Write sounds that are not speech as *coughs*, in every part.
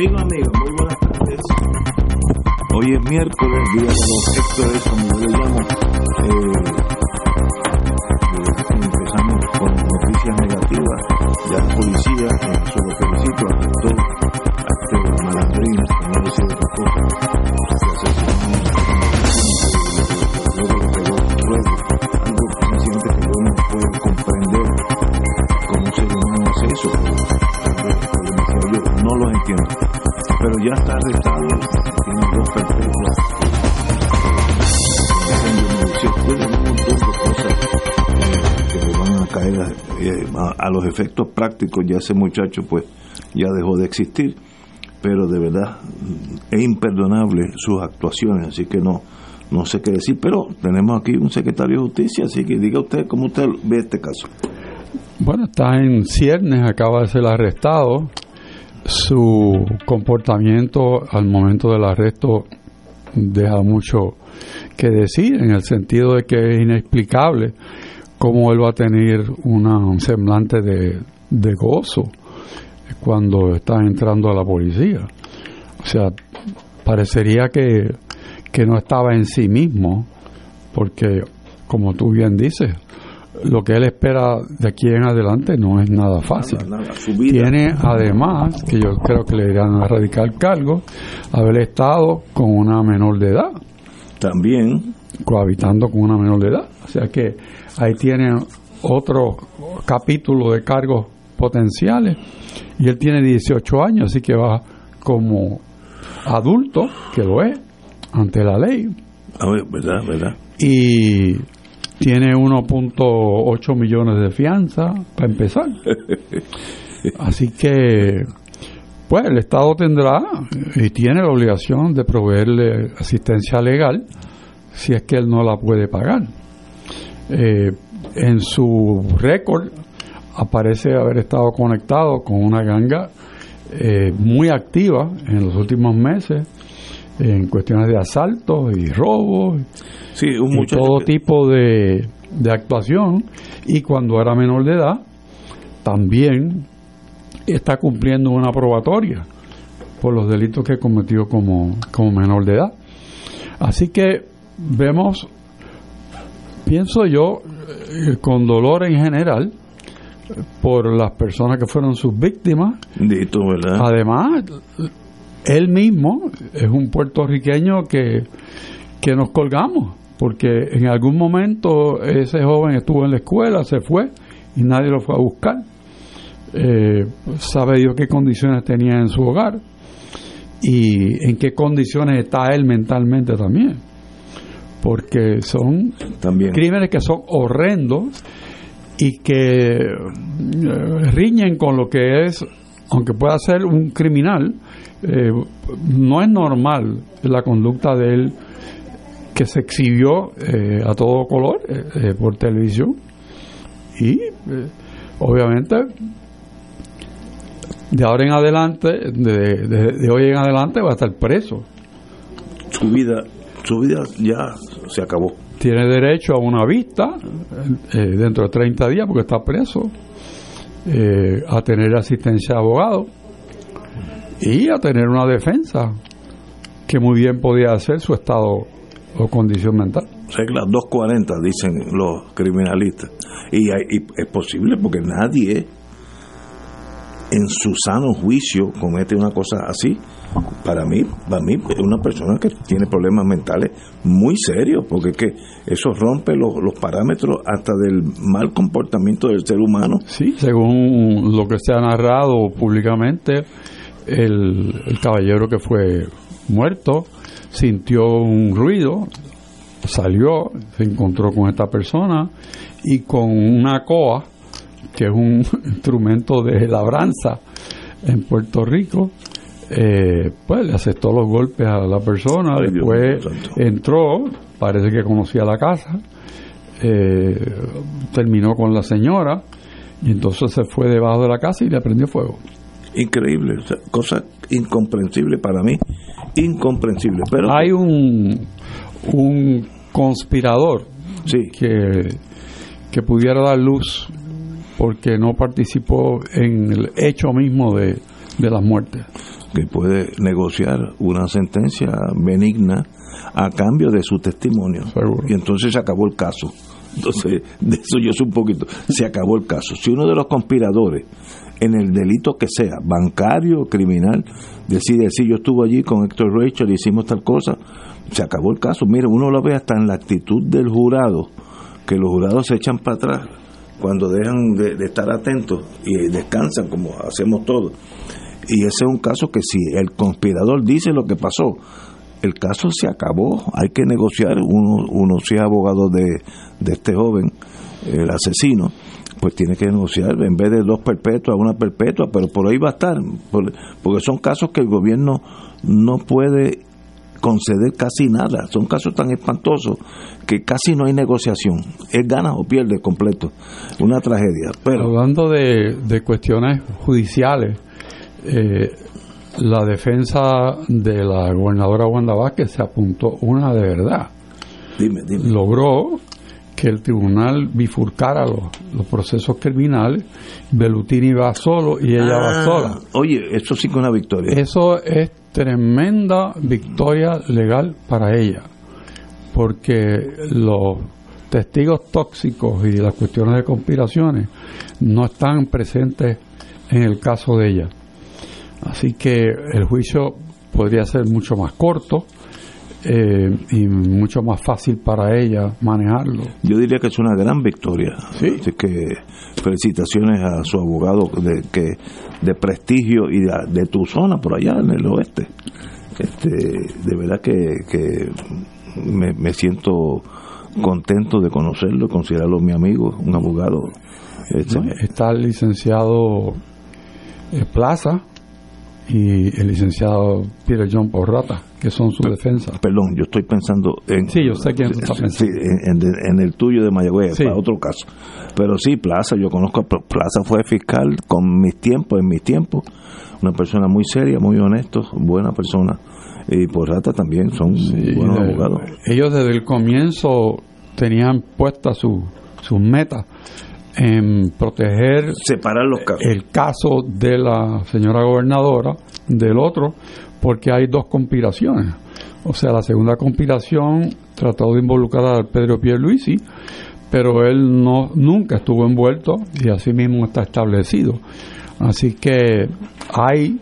Amigos, amigas, muy buenas tardes. Hoy es miércoles, día de los sectores, como le llamo. Eh, eh, empezamos con noticias negativas. Ya la policía, en eso lo felicito, arrestó ya está arrestado, tiene dos perpetuas. Un montón de cosas eh, que le van a caer eh, a, a, los efectos prácticos. Ya ese muchacho, pues, ya dejó de existir, pero de verdad es imperdonable sus actuaciones, así que no. No sé qué decir, pero tenemos aquí un secretario de justicia, así que diga usted cómo usted ve este caso. Bueno, está en ciernes, acaba de ser arrestado su comportamiento al momento del arresto deja mucho que decir en el sentido de que es inexplicable cómo él va a tener un semblante de, de gozo cuando está entrando a la policía. O sea, parecería que, que no estaba en sí mismo, porque, como tú bien dices, lo que él espera de aquí en adelante no es nada fácil. Nada, nada. Tiene además, que yo creo que le irán a radicar cargo, haber estado con una menor de edad. También. Cohabitando con una menor de edad. O sea que ahí tiene otro capítulo de cargos potenciales. Y él tiene 18 años, así que va como adulto, que lo es, ante la ley. A ver, verdad, verdad. Y tiene 1.8 millones de fianza para empezar. *laughs* Así que, pues el Estado tendrá y tiene la obligación de proveerle asistencia legal si es que él no la puede pagar. Eh, en su récord aparece haber estado conectado con una ganga eh, muy activa en los últimos meses en cuestiones de asaltos y robos sí, un y todo que... tipo de, de, actuación. Y cuando era menor de edad también está cumpliendo una probatoria por los delitos que cometió como, como menor de edad. Así que vemos pienso yo eh, con dolor en general por las personas que fueron sus víctimas. Dito, ¿verdad? además él mismo es un puertorriqueño que, que nos colgamos, porque en algún momento ese joven estuvo en la escuela, se fue y nadie lo fue a buscar. Eh, sabe Dios qué condiciones tenía en su hogar y en qué condiciones está él mentalmente también. Porque son también. crímenes que son horrendos y que eh, riñen con lo que es, aunque pueda ser un criminal, eh, no es normal la conducta de él que se exhibió eh, a todo color eh, por televisión. Y obviamente de ahora en adelante de, de, de, hoy en adelante va a estar preso. Su vida su vida ya se acabó. Tiene derecho a una vista dentro de 30 días porque está preso a tener asistencia de abogado y a tener una defensa que muy bien podía hacer su estado o condición mental. regla 240, dicen los criminalistas. Y, y es posible porque nadie en su sano juicio comete una cosa así. Para mí, para mí es una persona que tiene problemas mentales muy serios, porque que eso rompe los, los parámetros hasta del mal comportamiento del ser humano. Sí, según lo que se ha narrado públicamente, el, el caballero que fue muerto sintió un ruido, salió, se encontró con esta persona y con una coa, que es un *laughs* instrumento de labranza en Puerto Rico, eh, pues le aceptó los golpes a la persona, después entró, parece que conocía la casa, eh, terminó con la señora y entonces se fue debajo de la casa y le prendió fuego. Increíble, cosa incomprensible para mí, incomprensible. Pero hay un, un conspirador sí. que, que pudiera dar luz porque no participó en el hecho mismo de, de las muertes. Que puede negociar una sentencia benigna a cambio de su testimonio. Seguro. Y entonces se acabó el caso. Entonces, de eso yo sé un poquito. Se acabó el caso. Si uno de los conspiradores, en el delito que sea, bancario, criminal, decide decir yo estuve allí con Héctor Rachel hicimos tal cosa, se acabó el caso. Mire, uno lo ve hasta en la actitud del jurado, que los jurados se echan para atrás cuando dejan de, de estar atentos y descansan como hacemos todos. Y ese es un caso que si el conspirador dice lo que pasó, el caso se acabó, hay que negociar, uno, uno si es abogado de, de este joven, el asesino, pues tiene que negociar en vez de dos perpetuas, una perpetua, pero por ahí va a estar, por- porque son casos que el gobierno no puede conceder casi nada, son casos tan espantosos que casi no hay negociación, es gana o pierde completo, una tragedia, pero Hablando de, de cuestiones judiciales, eh, la defensa de la gobernadora Wanda Vázquez se apuntó una de verdad. dime, dime. Logró que el tribunal bifurcara los, los procesos criminales. Belutini va solo y ella va Ah, sola. Oye, eso sí que es una victoria. Eso es tremenda victoria legal para ella, porque los testigos tóxicos y las cuestiones de conspiraciones no están presentes en el caso de ella. Así que el juicio podría ser mucho más corto eh, y mucho más fácil para ella manejarlo. Yo diría que es una gran victoria. Sí. Así que felicitaciones a su abogado de, que, de prestigio y de, de tu zona por allá en el oeste. Este, de verdad que, que me, me siento contento de conocerlo, considerarlo mi amigo, un abogado. Este. Está el licenciado eh, Plaza y el licenciado Peter John Porrata, que son su defensa. Perdón, yo estoy pensando en. Sí, yo sé quién tú estás Sí, pensando. en, en- en el tuyo de Mayagüez, Sí. para otro caso. Pero sí, Plaza, yo conozco a Plaza, fue fiscal con mis tiempos, en mis tiempos. Una persona muy seria, muy honesto, buena persona. Y Porrata también son buenos Eh, abogados. Ellos desde el comienzo tenían puestas su- sus metas en proteger Separar los casos. el caso de la señora gobernadora del otro, porque hay dos conspiraciones. O sea, la segunda conspiración trató de involucrar a Pedro Pierluisi, pero él no nunca estuvo envuelto y así mismo está establecido. Así que hay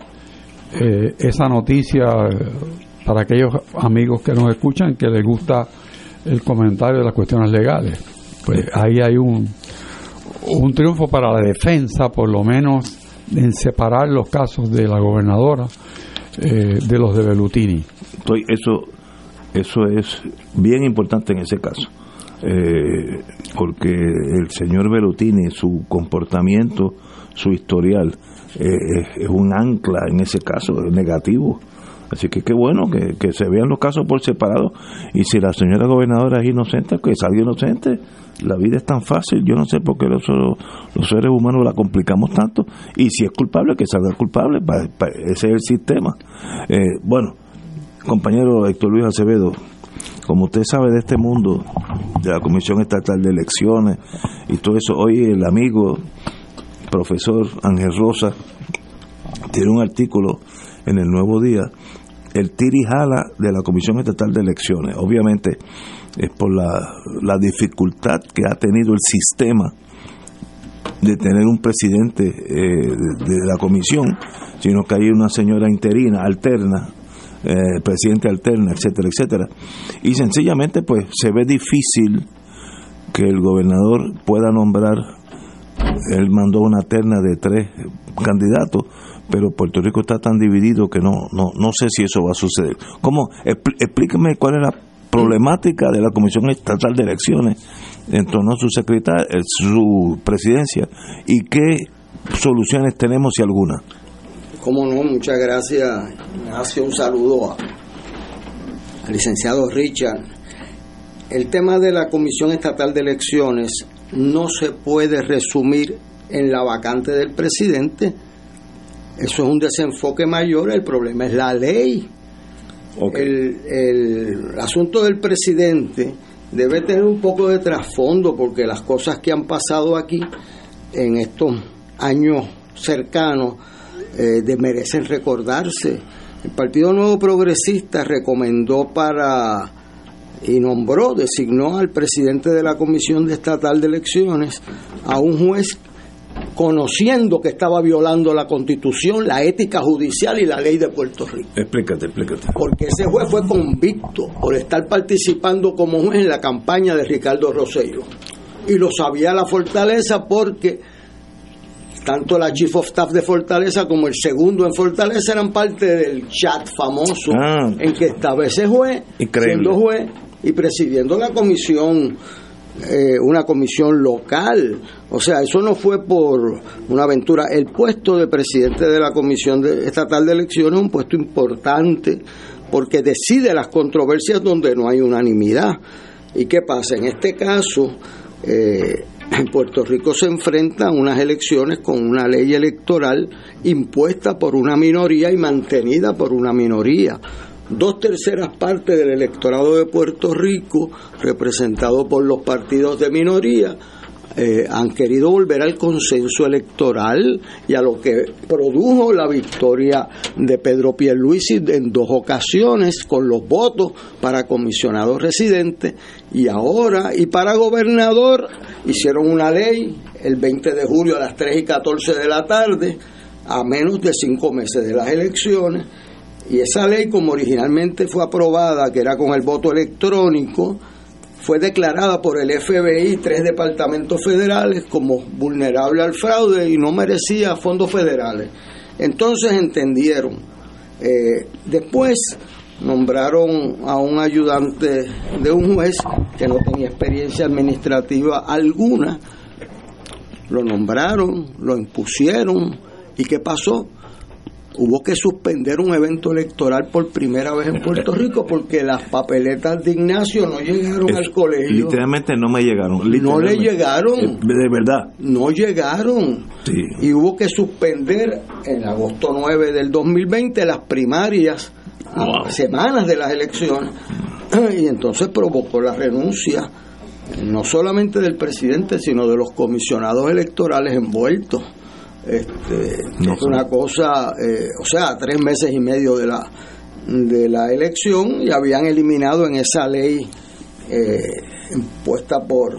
eh, esa noticia para aquellos amigos que nos escuchan que les gusta el comentario de las cuestiones legales. Pues ahí hay un, un triunfo para la defensa, por lo menos en separar los casos de la gobernadora eh, de los de Belutini. Estoy, eso, eso es bien importante en ese caso. Eh, porque el señor Belutini, su comportamiento, su historial, eh, es, un ancla en ese caso, es negativo. Así que qué bueno que, que se vean los casos por separado. Y si la señora gobernadora es inocente, que salga inocente. La vida es tan fácil, yo no sé por qué los, los seres humanos la complicamos tanto. Y si es culpable, que salga culpable. Pa- pa- ese es el sistema. Eh, bueno, compañero Héctor Luis Acevedo, como usted sabe de este mundo, de la Comisión Estatal de Elecciones y todo eso, hoy el amigo profesor Ángel Rosa tiene un artículo en el Nuevo Día, el tirijala de la Comisión Estatal de Elecciones. Obviamente, es por la, la dificultad que ha tenido el sistema de tener un presidente eh, de, la comisión, sino que hay una señora interina, alterna, eh, presidente alterna, etcétera, etcétera. Y sencillamente pues se ve difícil que el gobernador pueda nombrar, él mandó una terna de tres candidatos, pero Puerto Rico está tan dividido que no no no sé si eso va a suceder. ¿Cómo? Explíqueme cuál es la problemática de la Comisión Estatal de Elecciones en torno a su secretaria, eh, su presidencia y qué soluciones tenemos si alguna. Cómo no, muchas gracias. Hace un saludo al licenciado Richard. El tema de la Comisión Estatal de Elecciones no se puede resumir en la vacante del presidente. Eso es un desenfoque mayor, el problema es la ley. El, el asunto del presidente debe tener un poco de trasfondo porque las cosas que han pasado aquí en estos años cercanos eh, de merecen recordarse. El Partido Nuevo Progresista recomendó para y nombró, designó al presidente de la Comisión Estatal de Elecciones a un juez conociendo que estaba violando la constitución, la ética judicial y la ley de Puerto Rico. Explícate, explícate. Porque ese juez fue convicto por estar participando como juez en la campaña de Ricardo Rosello. Y lo sabía la Fortaleza porque tanto la Chief of Staff de Fortaleza como el segundo en Fortaleza eran parte del chat famoso ah. en que estaba ese juez, siendo juez y presidiendo la comisión eh, una comisión local. O sea, eso no fue por una aventura. El puesto de presidente de la Comisión Estatal de Elecciones es un puesto importante porque decide las controversias donde no hay unanimidad. ¿Y qué pasa? En este caso, eh, en Puerto Rico se enfrenta a unas elecciones con una ley electoral impuesta por una minoría y mantenida por una minoría dos terceras partes del electorado de Puerto Rico, representado por los partidos de minoría, eh, han querido volver al consenso electoral y a lo que produjo la victoria de Pedro Pierluisi en dos ocasiones con los votos para comisionado residente y ahora y para gobernador hicieron una ley el 20 de julio a las 3 y 14 de la tarde a menos de cinco meses de las elecciones y esa ley, como originalmente fue aprobada, que era con el voto electrónico, fue declarada por el FBI tres departamentos federales como vulnerable al fraude y no merecía fondos federales. Entonces entendieron. Eh, después nombraron a un ayudante de un juez que no tenía experiencia administrativa alguna. Lo nombraron, lo impusieron. ¿Y qué pasó? Hubo que suspender un evento electoral por primera vez en Puerto Rico porque las papeletas de Ignacio no llegaron al colegio. Literalmente no me llegaron. No le llegaron. Eh, de verdad. No llegaron. Y hubo que suspender en agosto 9 del 2020 las primarias semanas de las elecciones. Y entonces provocó la renuncia no solamente del presidente, sino de los comisionados electorales envueltos. Este, es una cosa, eh, o sea, tres meses y medio de la, de la elección y habían eliminado en esa ley eh, impuesta por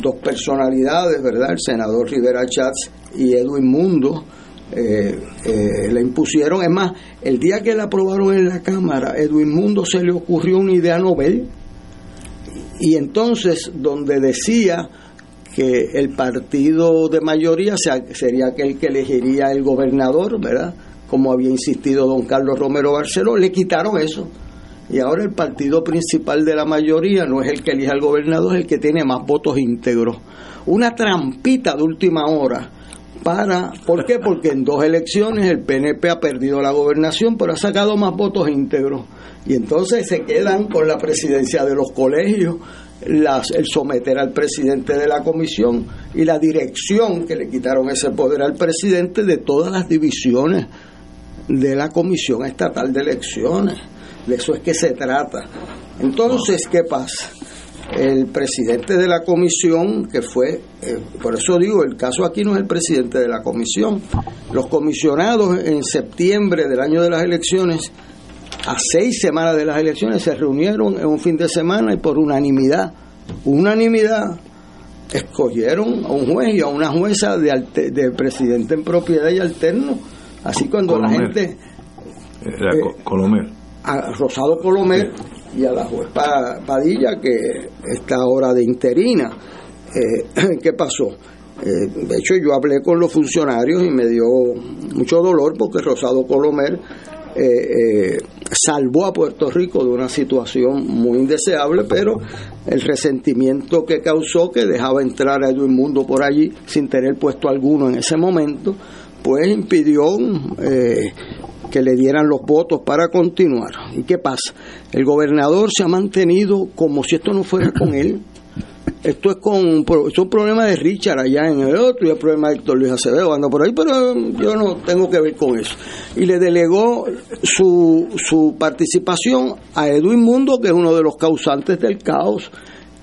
dos personalidades, ¿verdad? El senador Rivera Chats y Edwin Mundo. Eh, le impusieron, es más, el día que la aprobaron en la Cámara, Edwin Mundo se le ocurrió una idea Nobel y entonces donde decía que el partido de mayoría sería aquel que elegiría el gobernador, ¿verdad? Como había insistido don Carlos Romero Barceló, le quitaron eso. Y ahora el partido principal de la mayoría no es el que elija al gobernador, es el que tiene más votos íntegros. Una trampita de última hora para, ¿por qué? Porque en dos elecciones el PNP ha perdido la gobernación, pero ha sacado más votos íntegros. Y entonces se quedan con la presidencia de los colegios, el someter al presidente de la comisión y la dirección que le quitaron ese poder al presidente de todas las divisiones de la Comisión Estatal de Elecciones. De eso es que se trata. Entonces, ¿qué pasa? El presidente de la comisión, que fue, eh, por eso digo, el caso aquí no es el presidente de la comisión. Los comisionados en septiembre del año de las elecciones a seis semanas de las elecciones se reunieron en un fin de semana y por unanimidad, unanimidad, escogieron a un juez y a una jueza de, de presidente en propiedad y alterno. Así cuando la gente... Era eh, Colomer. A Rosado Colomer y a la juez Padilla, que está ahora de interina. Eh, *clears throat* ¿Qué pasó? Eh, de hecho, yo hablé con los funcionarios y me dio mucho dolor porque Rosado Colomer eh, salvó a Puerto Rico de una situación muy indeseable, pero el resentimiento que causó que dejaba entrar a Edwin Mundo por allí sin tener puesto alguno en ese momento, pues impidió que le dieran los votos para continuar. ¿Y qué pasa? El gobernador se ha mantenido como si esto no fuera con él. Esto es con es un problema de Richard allá en el otro y el problema de Héctor Luis Acevedo anda por ahí, pero yo no tengo que ver con eso. Y le delegó su, su participación a Edwin Mundo, que es uno de los causantes del caos.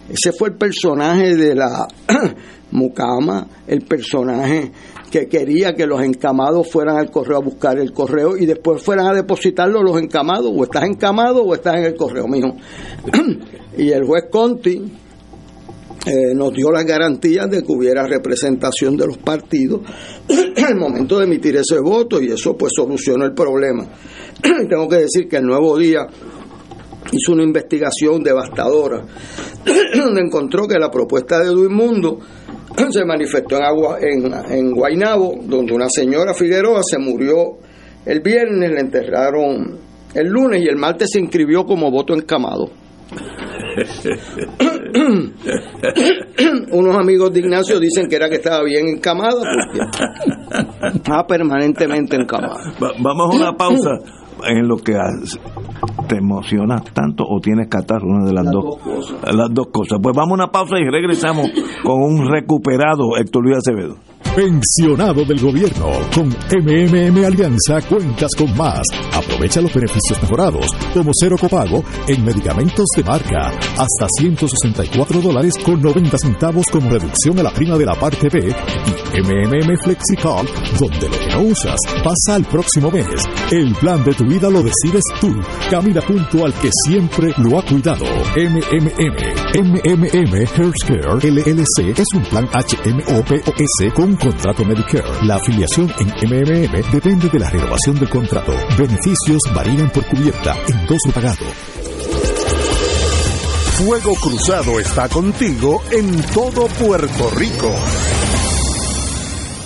Ese fue el personaje de la *clears throat* Mucama, el personaje que quería que los encamados fueran al correo a buscar el correo y después fueran a depositarlo los encamados, o estás encamado o estás en el correo, mijo. *clears throat* y el juez Conti eh, nos dio las garantías de que hubiera representación de los partidos *clears throat* el momento de emitir ese voto y eso pues solucionó el problema. *clears throat* Tengo que decir que el nuevo día hizo una investigación devastadora *clears throat* donde encontró que la propuesta de Mundo se manifestó en, Agua, en, en Guainabo, donde una señora Figueroa se murió el viernes, le enterraron el lunes y el martes se inscribió como voto encamado. *laughs* Unos amigos de Ignacio dicen que era que estaba bien encamada porque estaba permanentemente encamada. vamos a una pausa en lo que te emociona tanto o tienes catarro, una de las, dos, las dos cosas. Pues vamos a una pausa y regresamos con un recuperado Héctor Luis Acevedo. Pensionado del gobierno. Con MMM Alianza cuentas con más. Aprovecha los beneficios mejorados, como cero copago en medicamentos de marca, hasta 164 dólares con 90 centavos como reducción a la prima de la parte B y MMM FlexiCall, donde lo que no usas pasa al próximo mes. El plan de tu vida lo decides tú. Camina junto al que siempre lo ha cuidado. MMM. MMM Healthcare LLC es un plan HMOPOS con contrato Medicare. La afiliación en MMM depende de la renovación del contrato. Beneficios varían por cubierta, en dos pagado. Fuego Cruzado está contigo en todo Puerto Rico.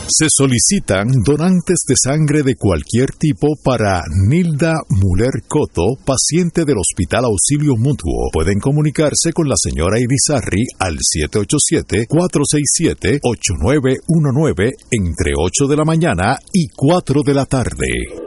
Se solicitan donantes de sangre de cualquier tipo para Nilda Muller Coto, paciente del Hospital Auxilio Mutuo. Pueden comunicarse con la señora Irizarri al 787-467-8919 entre 8 de la mañana y 4 de la tarde.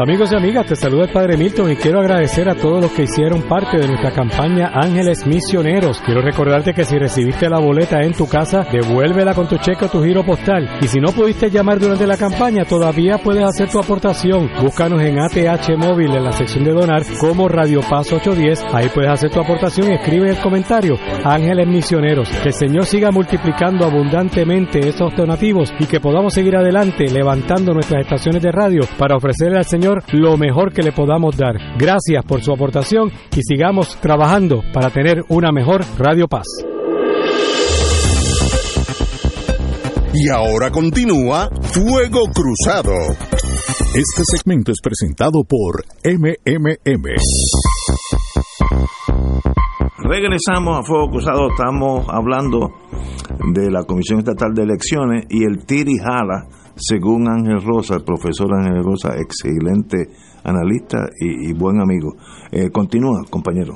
Amigos y amigas, te saluda el Padre Milton y quiero agradecer a todos los que hicieron parte de nuestra campaña Ángeles Misioneros. Quiero recordarte que si recibiste la boleta en tu casa, devuélvela con tu cheque o tu giro postal. Y si no pudiste llamar durante la campaña, todavía puedes hacer tu aportación. Búscanos en ATH Móvil en la sección de donar como Radio Paz 810. Ahí puedes hacer tu aportación y escribe el comentario Ángeles Misioneros. Que el Señor siga multiplicando abundantemente estos donativos y que podamos seguir adelante levantando nuestras estaciones de radio para ofrecerle al Señor lo mejor que le podamos dar. Gracias por su aportación y sigamos trabajando para tener una mejor Radio Paz. Y ahora continúa Fuego Cruzado. Este segmento es presentado por MMM. Regresamos a Fuego Cruzado, estamos hablando de la Comisión Estatal de Elecciones y el Jala según Ángel Rosa, el profesor Ángel Rosa, excelente analista y, buen amigo. Eh, continúa, compañero.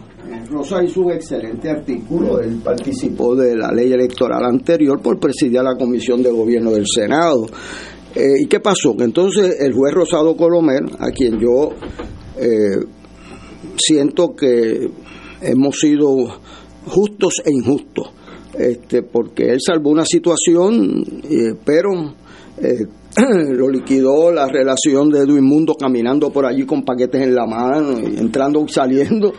Rosa hizo un excelente artículo, él participó de la ley electoral anterior por presidir la Comisión de Gobierno del Senado. Eh, ¿Y qué pasó? Entonces el juez Rosado Colomer, a quien yo eh, siento que hemos sido justos e injustos, este, porque él salvó una situación, pero eh, *clears throat* lo liquidó la relación de Edwin Mundo caminando por allí con paquetes en la mano, y entrando y saliendo.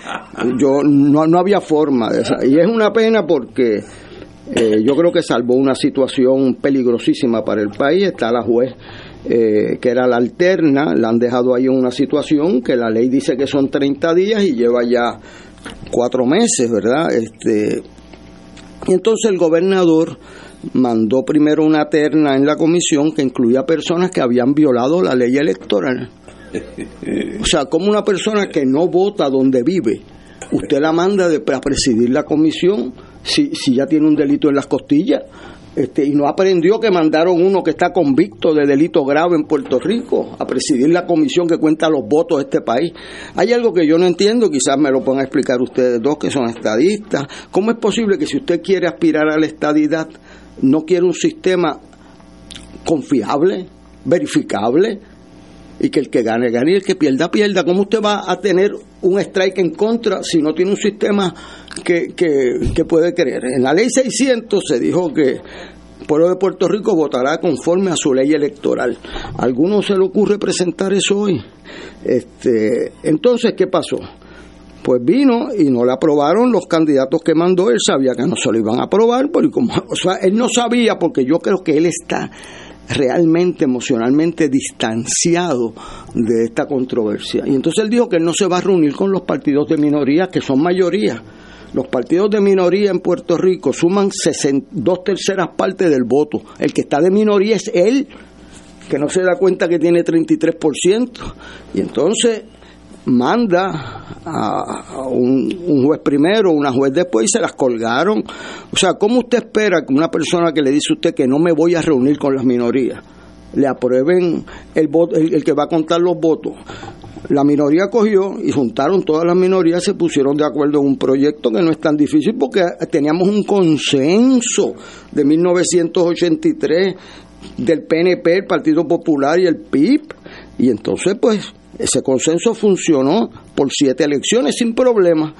*laughs* yo no, no había forma de esa. Y es una pena porque eh, yo creo que salvó una situación peligrosísima para el país. Está la juez eh, que era la alterna, la han dejado ahí en una situación que la ley dice que son 30 días y lleva ya cuatro meses, ¿verdad? Este, y entonces el gobernador mandó primero una terna en la comisión que incluía personas que habían violado la ley electoral. O sea, como una persona que no vota donde vive, usted la manda a presidir la comisión si, si ya tiene un delito en las costillas. Este, y no aprendió que mandaron uno que está convicto de delito grave en Puerto Rico a presidir la comisión que cuenta los votos de este país. Hay algo que yo no entiendo, quizás me lo puedan explicar ustedes dos que son estadistas. ¿Cómo es posible que si usted quiere aspirar a la estadidad, no quiere un sistema confiable, verificable, y que el que gane, gane y el que pierda, pierda. ¿Cómo usted va a tener un strike en contra si no tiene un sistema que, que, puede creer? En la ley 600 se dijo que el pueblo de Puerto Rico votará conforme a su ley electoral. ¿A alguno se le ocurre presentar eso hoy? Este, entonces, ¿qué pasó? Pues vino y no le aprobaron los candidatos que mandó. Él sabía que no se lo iban a aprobar, porque como, o sea, él no sabía, porque yo creo que él está realmente emocionalmente distanciado de esta controversia. Y entonces él dijo que él no se va a reunir con los partidos de minoría, que son mayoría. Los partidos de minoría en Puerto Rico suman dos terceras partes del voto. El que está de minoría es él, que no se da cuenta que tiene 33%. Y entonces manda a, un, juez primero, una juez después y se las colgaron. O sea, ¿cómo usted espera que una persona que le dice a usted que no me voy a reunir con las minorías, le aprueben el, voto, el, que va a contar los votos? La minoría cogió y juntaron todas las minorías, se pusieron de acuerdo en un proyecto que no es tan difícil porque teníamos un consenso de 1983 del PNP, el Partido Popular y el PIB. Y entonces, pues, ese consenso funcionó por siete elecciones sin problema.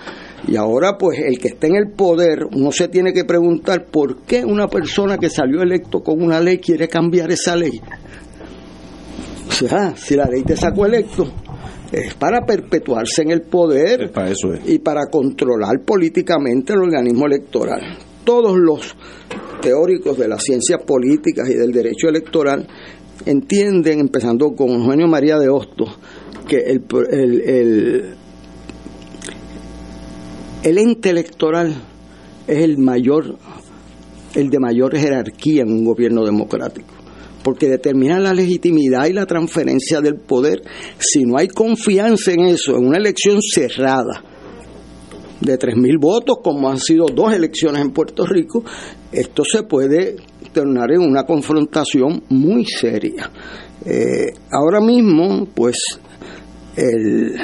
Y ahora, pues, el que está en el poder, uno se tiene que preguntar por qué una persona que salió electo con una ley quiere cambiar esa ley. O sea, si la ley te sacó electo, es para perpetuarse en el poder para eso y para controlar políticamente el organismo electoral. Todos los teóricos de las ciencias políticas y del derecho electoral entienden, empezando con Eugenio María de Hostos, que el, el, el, ente electoral es el mayor, el de mayor jerarquía en un gobierno democrático porque determina la legitimidad y la transferencia del poder. Si no hay confianza en eso, en una elección cerrada de 3.000 votos, como han sido dos elecciones en Puerto Rico, esto se puede tornar en una confrontación muy seria. Eh, ahora mismo, pues el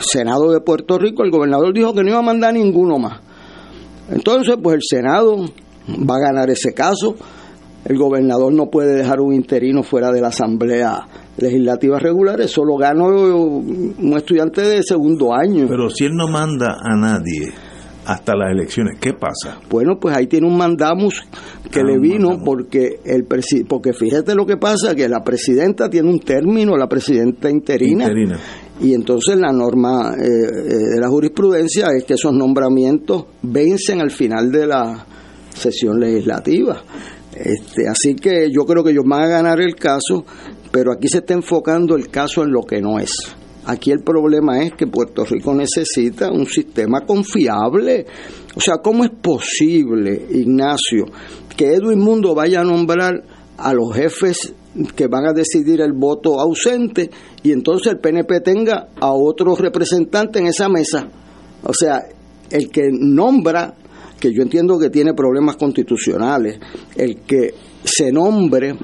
Senado de Puerto Rico, el gobernador dijo que no iba a mandar ninguno más. Entonces, pues el Senado va a ganar ese caso. El gobernador no puede dejar un interino fuera de la Asamblea Legislativa regular, eso lo ganó un estudiante de segundo año. Pero si él no manda a nadie, hasta las elecciones. ¿Qué pasa? Bueno, pues ahí tiene un mandamus que ah, le vino porque el porque fíjate lo que pasa que la presidenta tiene un término, la presidenta interina. Y entonces la norma eh, eh, de la jurisprudencia es que esos nombramientos vencen al final de la sesión legislativa. Este, así que yo creo que ellos van a ganar el caso, pero aquí se está enfocando el caso en lo que no es. Aquí el problema es que Puerto Rico necesita un sistema confiable. O sea, ¿cómo es posible, Ignacio, que Edwin Mundo vaya a nombrar a los jefes que van a decidir el voto ausente y entonces el PNP tenga a otro representante en esa mesa? O sea, el que nombra, que yo entiendo que tiene problemas constitucionales, el que se nombre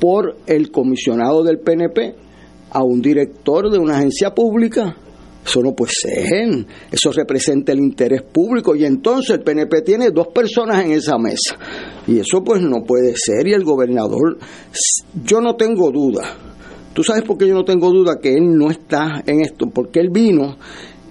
por el comisionado del PNP, a un director de una agencia pública. Eso no puede ser. Eso representa el interés público. Y entonces el PNP tiene dos personas en esa mesa. Y eso pues no puede ser. Y el gobernador, yo no tengo duda. ¿Tú sabes por qué yo no tengo duda que él no está en esto? Porque él vino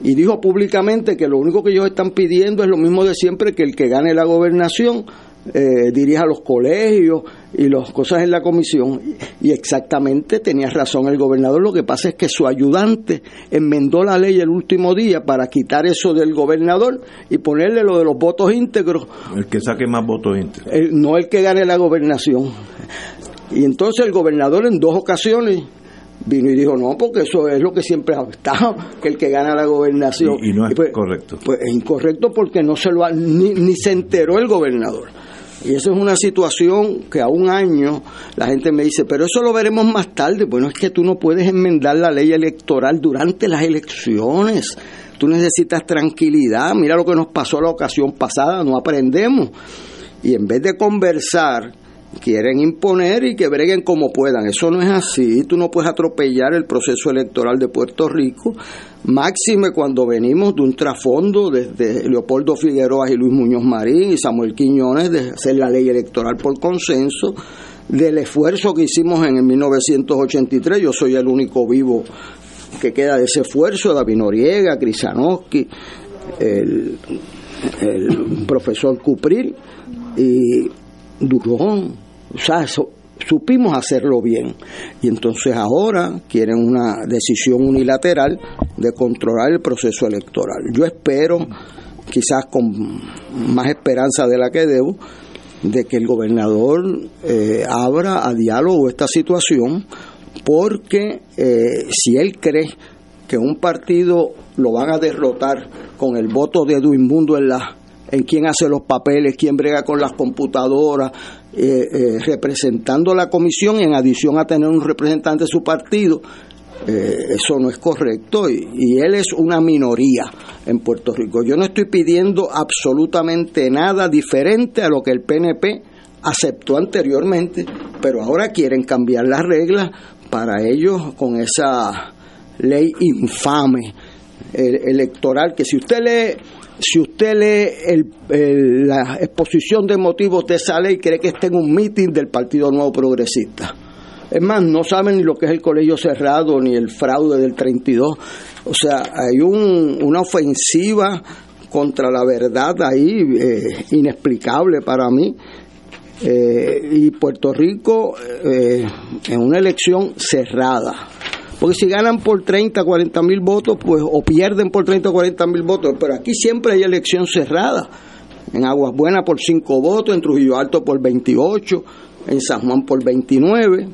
y dijo públicamente que lo único que ellos están pidiendo es lo mismo de siempre, que el que gane la gobernación eh, dirija los colegios y las cosas en la comisión. Y exactamente tenía razón el gobernador. Lo que pasa es que su ayudante enmendó la ley el último día para quitar eso del gobernador y ponerle lo de los votos íntegros. El que saque más votos íntegros. no el que gane la gobernación. Y entonces el gobernador en dos ocasiones vino y dijo, no, porque eso es lo que siempre ha estado, que el que gana la gobernación. Y, no es pues, correcto. Pues es incorrecto porque no se lo ha, ni, ni se enteró el gobernador. Y eso es una situación que a un año la gente me dice, pero eso lo veremos más tarde. Bueno, es que tú no puedes enmendar la ley electoral durante las elecciones. Tú necesitas tranquilidad. Mira lo que nos pasó la ocasión pasada, no aprendemos. Y en vez de conversar, quieren imponer y que breguen como puedan. Eso no es así. Tú no puedes atropellar el proceso electoral de Puerto Rico, máxime cuando venimos de un trasfondo desde Leopoldo Figueroa y Luis Muñoz Marín y Samuel Quiñones de hacer la ley electoral por consenso, del esfuerzo que hicimos en el 1983. Yo soy el único vivo que queda de ese esfuerzo, David Noriega, Krisanowski, el, el profesor Cupril y Durón, o sea, supimos hacerlo bien. Y entonces ahora quieren una decisión unilateral de controlar el proceso electoral. Yo espero, quizás con más esperanza de la que debo, de que el gobernador eh, abra a diálogo esta situación, porque eh, si él cree que un partido lo van a derrotar con el voto de Mundo en la en quién hace los papeles, quién brega con las computadoras, eh, eh, representando la comisión en adición a tener un representante de su partido. Eh, eso no es correcto y, y, él es una minoría en Puerto Rico. Yo no estoy pidiendo absolutamente nada diferente a lo que el PNP aceptó anteriormente, pero ahora quieren cambiar las reglas para ellos con esa ley infame electoral que si usted lee si usted lee la exposición de motivos de esa ley, cree que está en un mitin del Partido Nuevo Progresista. Es más, no saben ni lo que es el colegio cerrado ni el fraude del 32. O sea, hay una ofensiva contra la verdad ahí eh, inexplicable para mí. Eh, y Puerto Rico eh, en una elección cerrada porque si ganan por 30, 40 mil votos, pues o pierden por 30 o 40 mil votos, pero aquí siempre hay elección cerrada. En Aguas Buenas por 5 votos, en Trujillo Alto por 28, en San Juan por 29,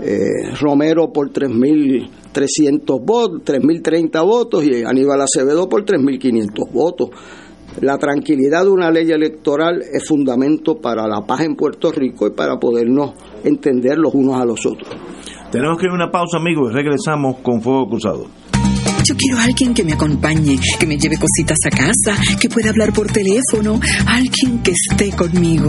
eh, Romero por 3.300 votos, 3.030 votos y Aníbal Acevedo por 3.500 votos. La tranquilidad de una ley electoral es fundamento para la paz en Puerto Rico y para podernos entender los unos a los otros. Tenemos que ir a una pausa, amigos, y regresamos con Fuego Cruzado. Yo quiero a alguien que me acompañe, que me lleve cositas a casa, que pueda hablar por teléfono, alguien que esté conmigo.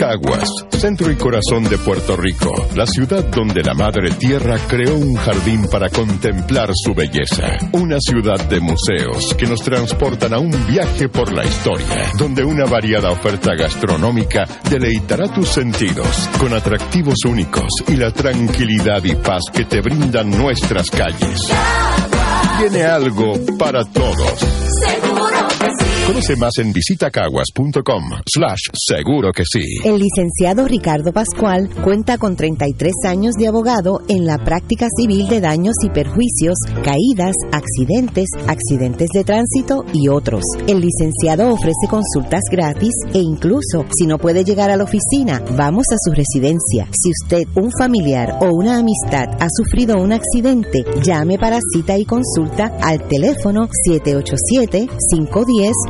Caguas, centro y corazón de Puerto Rico, la ciudad donde la Madre Tierra creó un jardín para contemplar su belleza. Una ciudad de museos que nos transportan a un viaje por la historia, donde una variada oferta gastronómica deleitará tus sentidos con atractivos únicos y la tranquilidad y paz que te brindan nuestras calles. Tiene algo para todos. Conoce más en visitacaguas.com slash seguro que sí. El licenciado Ricardo Pascual cuenta con 33 años de abogado en la práctica civil de daños y perjuicios, caídas, accidentes, accidentes de tránsito y otros. El licenciado ofrece consultas gratis e incluso, si no puede llegar a la oficina, vamos a su residencia. Si usted, un familiar o una amistad ha sufrido un accidente, llame para cita y consulta al teléfono 787 510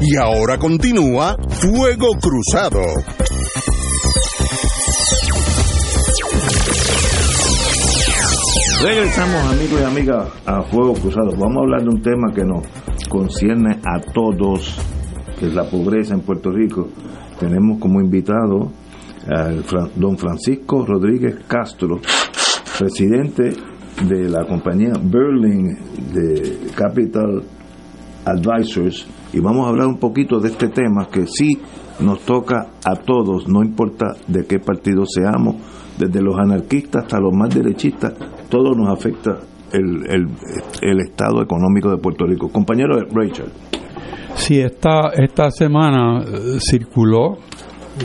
Y ahora continúa Fuego Cruzado. Regresamos amigos y amigas a Fuego Cruzado. Vamos a hablar de un tema que nos concierne a todos, que es la pobreza en Puerto Rico. Tenemos como invitado al don Francisco Rodríguez Castro, presidente de la compañía Berlin de Capital Advisors y vamos a hablar un poquito de este tema que sí nos toca a todos, no importa de qué partido seamos, desde los anarquistas hasta los más derechistas, todo nos afecta el, el, estado económico de Puerto Rico. Compañero Rachel. Sí, esta, esta semana eh, circuló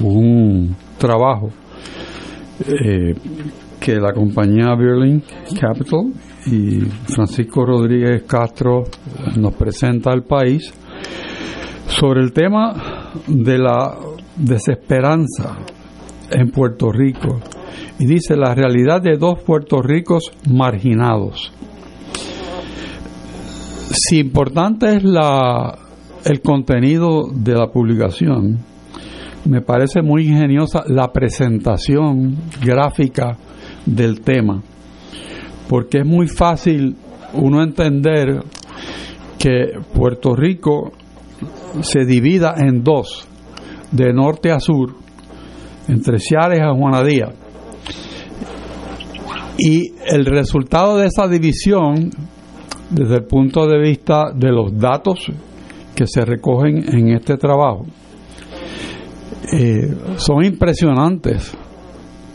un trabajo eh, que la compañía Berlin Capital y Francisco Rodríguez Castro nos presenta al país sobre el tema de la desesperanza en Puerto Rico y dice la realidad de dos Puerto Ricos marginados. Si importante es la, el contenido de la publicación, me parece muy ingeniosa la presentación gráfica del tema, porque es muy fácil uno entender que Puerto Rico se divida en dos, de norte a sur, entre Ciares a Juanadía. Y el resultado de esa división, desde el punto de vista de los datos que se recogen en este trabajo, eh, son impresionantes,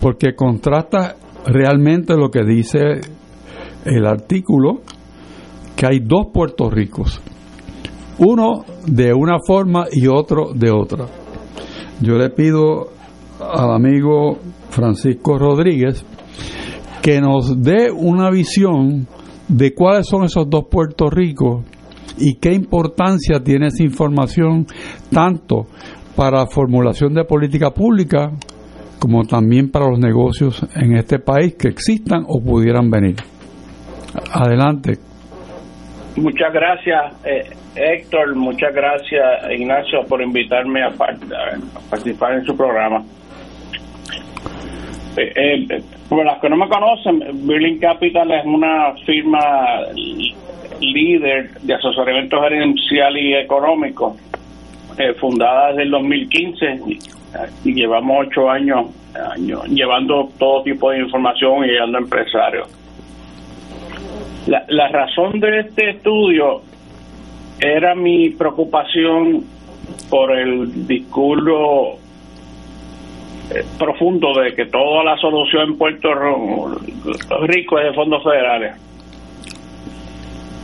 porque contrasta realmente lo que dice el artículo, que hay dos Puerto Ricos uno de una forma y otro de otra. Yo le pido al amigo Francisco Rodríguez que nos dé una visión de cuáles son esos dos Puerto Ricos y qué importancia tiene esa información tanto para la formulación de política pública como también para los negocios en este país que existan o pudieran venir. Adelante. Muchas gracias. Eh, Héctor, muchas gracias Ignacio por invitarme a, participar en su programa. Eh, eh, las que no me conocen, Berlin Capital es una firma líder de asesoramiento gerencial y económico, eh, fundada desde el 2015 y, llevamos ocho años, años llevando todo tipo de información y llegando a empresarios. La, la razón de este estudio era mi preocupación por el discurso eh, profundo de que toda la solución en Puerto Rico es de fondos federales.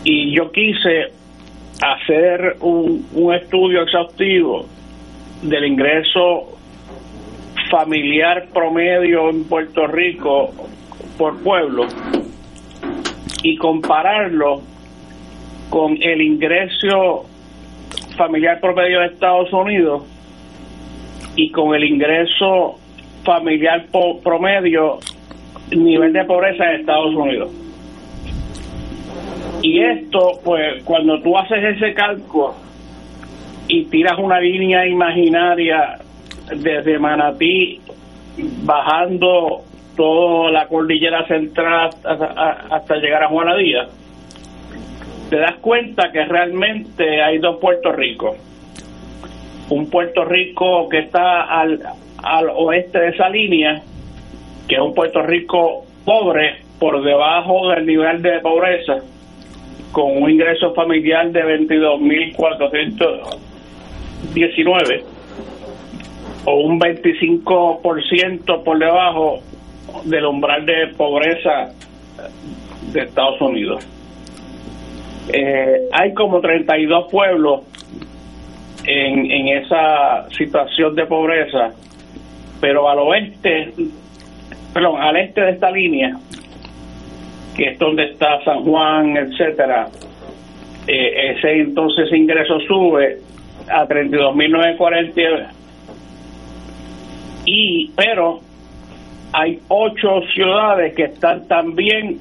Y yo quise hacer un, un estudio exhaustivo del ingreso familiar promedio en Puerto Rico por pueblo y compararlo con el ingreso familiar promedio de Estados Unidos y con el ingreso familiar promedio nivel de pobreza de Estados Unidos. Y esto, pues, cuando tú haces ese cálculo y tiras una línea imaginaria desde Manatí, bajando toda la cordillera central hasta, llegar a Juana Díaz, te das cuenta que realmente hay dos Puerto Rico. Un Puerto Rico que está al, al oeste de esa línea, que es un Puerto Rico pobre por debajo del nivel de pobreza, con un ingreso familiar de 22.419 o un 25% por debajo del umbral de pobreza de Estados Unidos. Eh, hay como 32 pueblos en, en esa situación de pobreza, pero al oeste, perdón, al este de esta línea, que es donde está San Juan, etcétera, eh, ese entonces ingreso sube a 32.940 y pero hay ocho ciudades que están también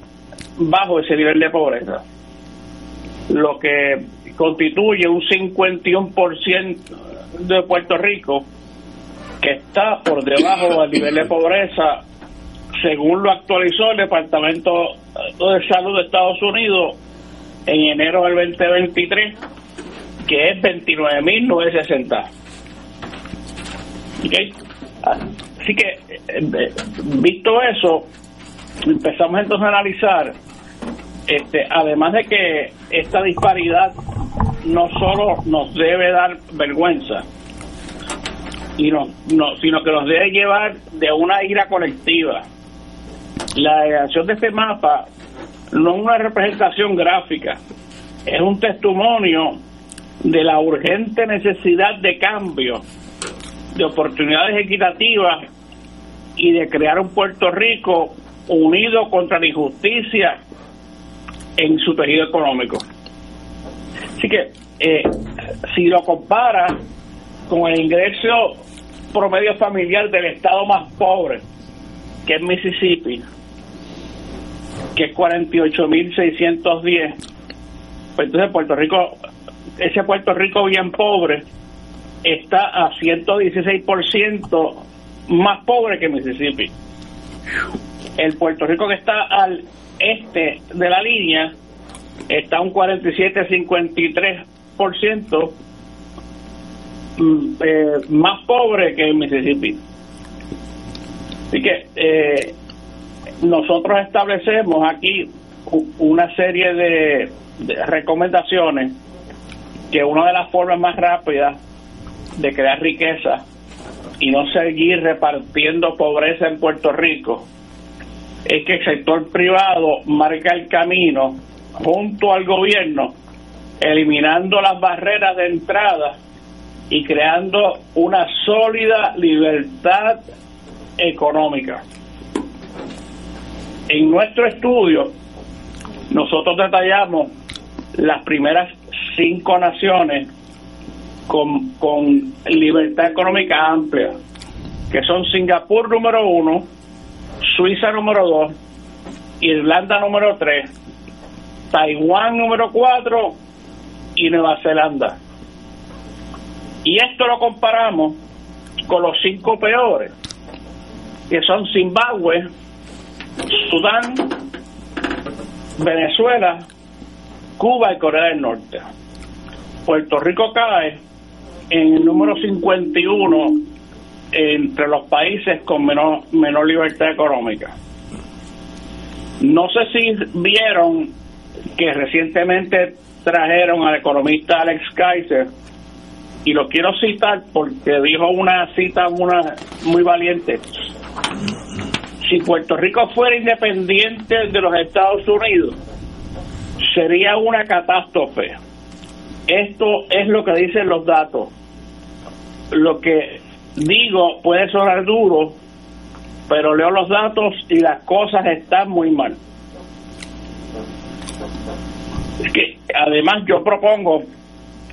bajo ese nivel de pobreza lo que constituye un 51% de Puerto Rico que está por debajo del nivel de pobreza según lo actualizó el Departamento de Salud de Estados Unidos en enero del 2023 que es 29.960 ¿Okay? Así que eh, visto eso empezamos entonces a analizar este, además de que esta disparidad no solo nos debe dar vergüenza, y no, no, sino que nos debe llevar de una ira colectiva. La creación de este mapa no es una representación gráfica, es un testimonio de la urgente necesidad de cambio, de oportunidades equitativas y de crear un Puerto Rico unido contra la injusticia en su tejido económico. Así que eh, si lo compara con el ingreso promedio familiar del estado más pobre, que es Mississippi, que es 48.610, pues entonces Puerto Rico, ese Puerto Rico bien pobre, está a 116% más pobre que Mississippi. El Puerto Rico que está al este de la línea está un 47-53% mm, eh, más pobre que Mississippi. Así que eh, nosotros establecemos aquí una serie de recomendaciones que una de las formas más rápidas de crear riqueza y no seguir repartiendo pobreza en Puerto Rico es que el sector privado marca el camino junto al gobierno, eliminando las barreras de entrada y creando una sólida libertad económica. En nuestro estudio, nosotros detallamos las primeras cinco naciones con, con libertad económica amplia, que son Singapur número uno, Suiza número 2, Irlanda número 3, Taiwán número 4 y Nueva Zelanda. Y esto lo comparamos con los cinco peores, que son Zimbabue, Sudán, Venezuela, Cuba y Corea del Norte. Puerto Rico cae en el número 51 entre los países con menor, menor libertad económica. No sé si vieron que recientemente trajeron al economista Alex Kaiser y lo quiero citar porque dijo una cita una, muy valiente. Si Puerto Rico fuera independiente de los Estados Unidos, sería una catástrofe. Esto es lo que dicen los datos. Lo que digo, puede sonar duro, pero leo los datos y las cosas están muy mal. Es que además yo propongo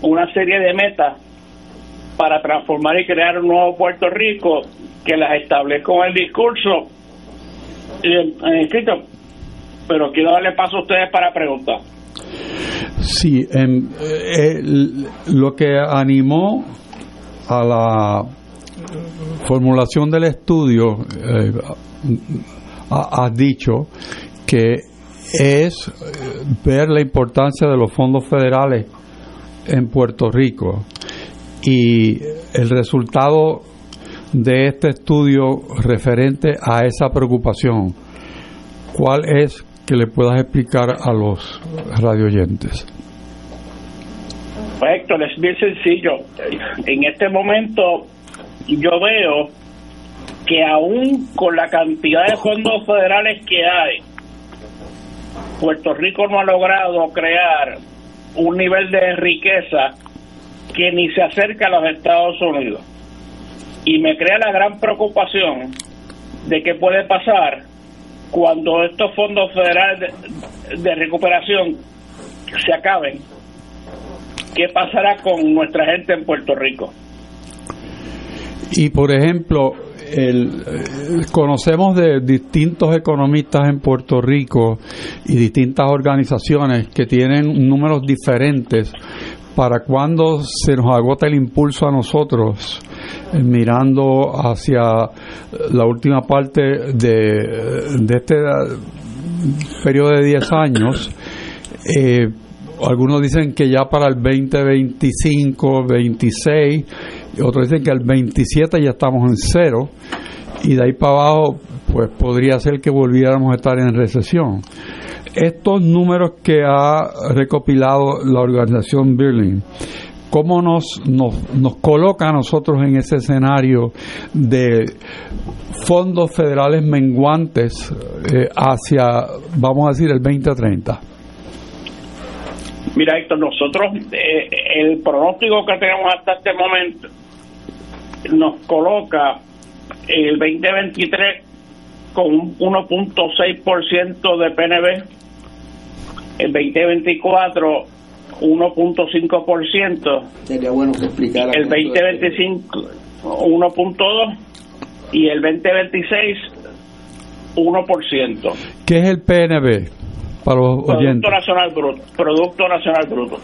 una serie de metas para transformar y crear un nuevo Puerto Rico que las establezco en el discurso en escrito, pero quiero darle paso a ustedes para preguntar. Sí, em, eh, lo que animó a la formulación del estudio eh, has dicho que es eh, ver la importancia de los fondos federales en Puerto Rico y el resultado de este estudio referente a esa preocupación, ¿cuál es que le puedas explicar a los radioyentes? Pues Héctor, es bien sencillo. En este momento yo veo que aún con la cantidad de fondos federales que hay, Puerto Rico no ha logrado crear un nivel de riqueza que ni se acerca a los Estados Unidos. Y me crea la gran preocupación de qué puede pasar cuando estos fondos federales de, recuperación se acaben. ¿Qué pasará con nuestra gente en Puerto Rico? Y por ejemplo, el, eh, conocemos de distintos economistas en Puerto Rico y distintas organizaciones que tienen números diferentes para cuando se nos agota el impulso a nosotros mirando hacia la última parte de, de este periodo de 10 años eh, algunos dicen que ya para el 2025, 26 otros dicen que el 27 ya estamos en cero y de ahí para abajo pues podría ser que volviéramos a estar en recesión. Estos números que ha recopilado la organización Birling, ¿cómo nos, nos, nos coloca a nosotros en ese escenario de fondos federales menguantes eh, hacia, vamos a decir, el 2030? Mira, Héctor, nosotros, eh, el pronóstico que tenemos hasta este momento nos coloca el 2023 con un 1.6% de PNB, el 2024 1.5%, sería bueno que explicara el 2025 1.2 y el 2026 1%. ¿Qué es el PNB? Para los Producto Nacional Bruto. Producto Nacional Bruto.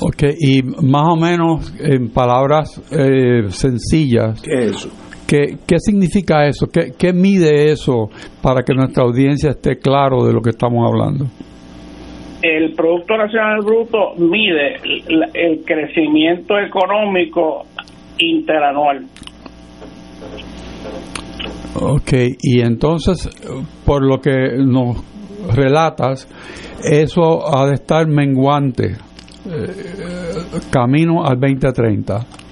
Ok, y más o menos en palabras eh, sencillas. ¿Qué es eso? ¿Qué, ¿Qué, significa eso? ¿Qué, ¿Qué mide eso para que nuestra audiencia esté claro de lo que estamos hablando? El Producto Nacional Bruto mide el crecimiento económico interanual. Ok, y entonces, por lo que nos relatas, eso ha de estar menguante eh, camino al 2030.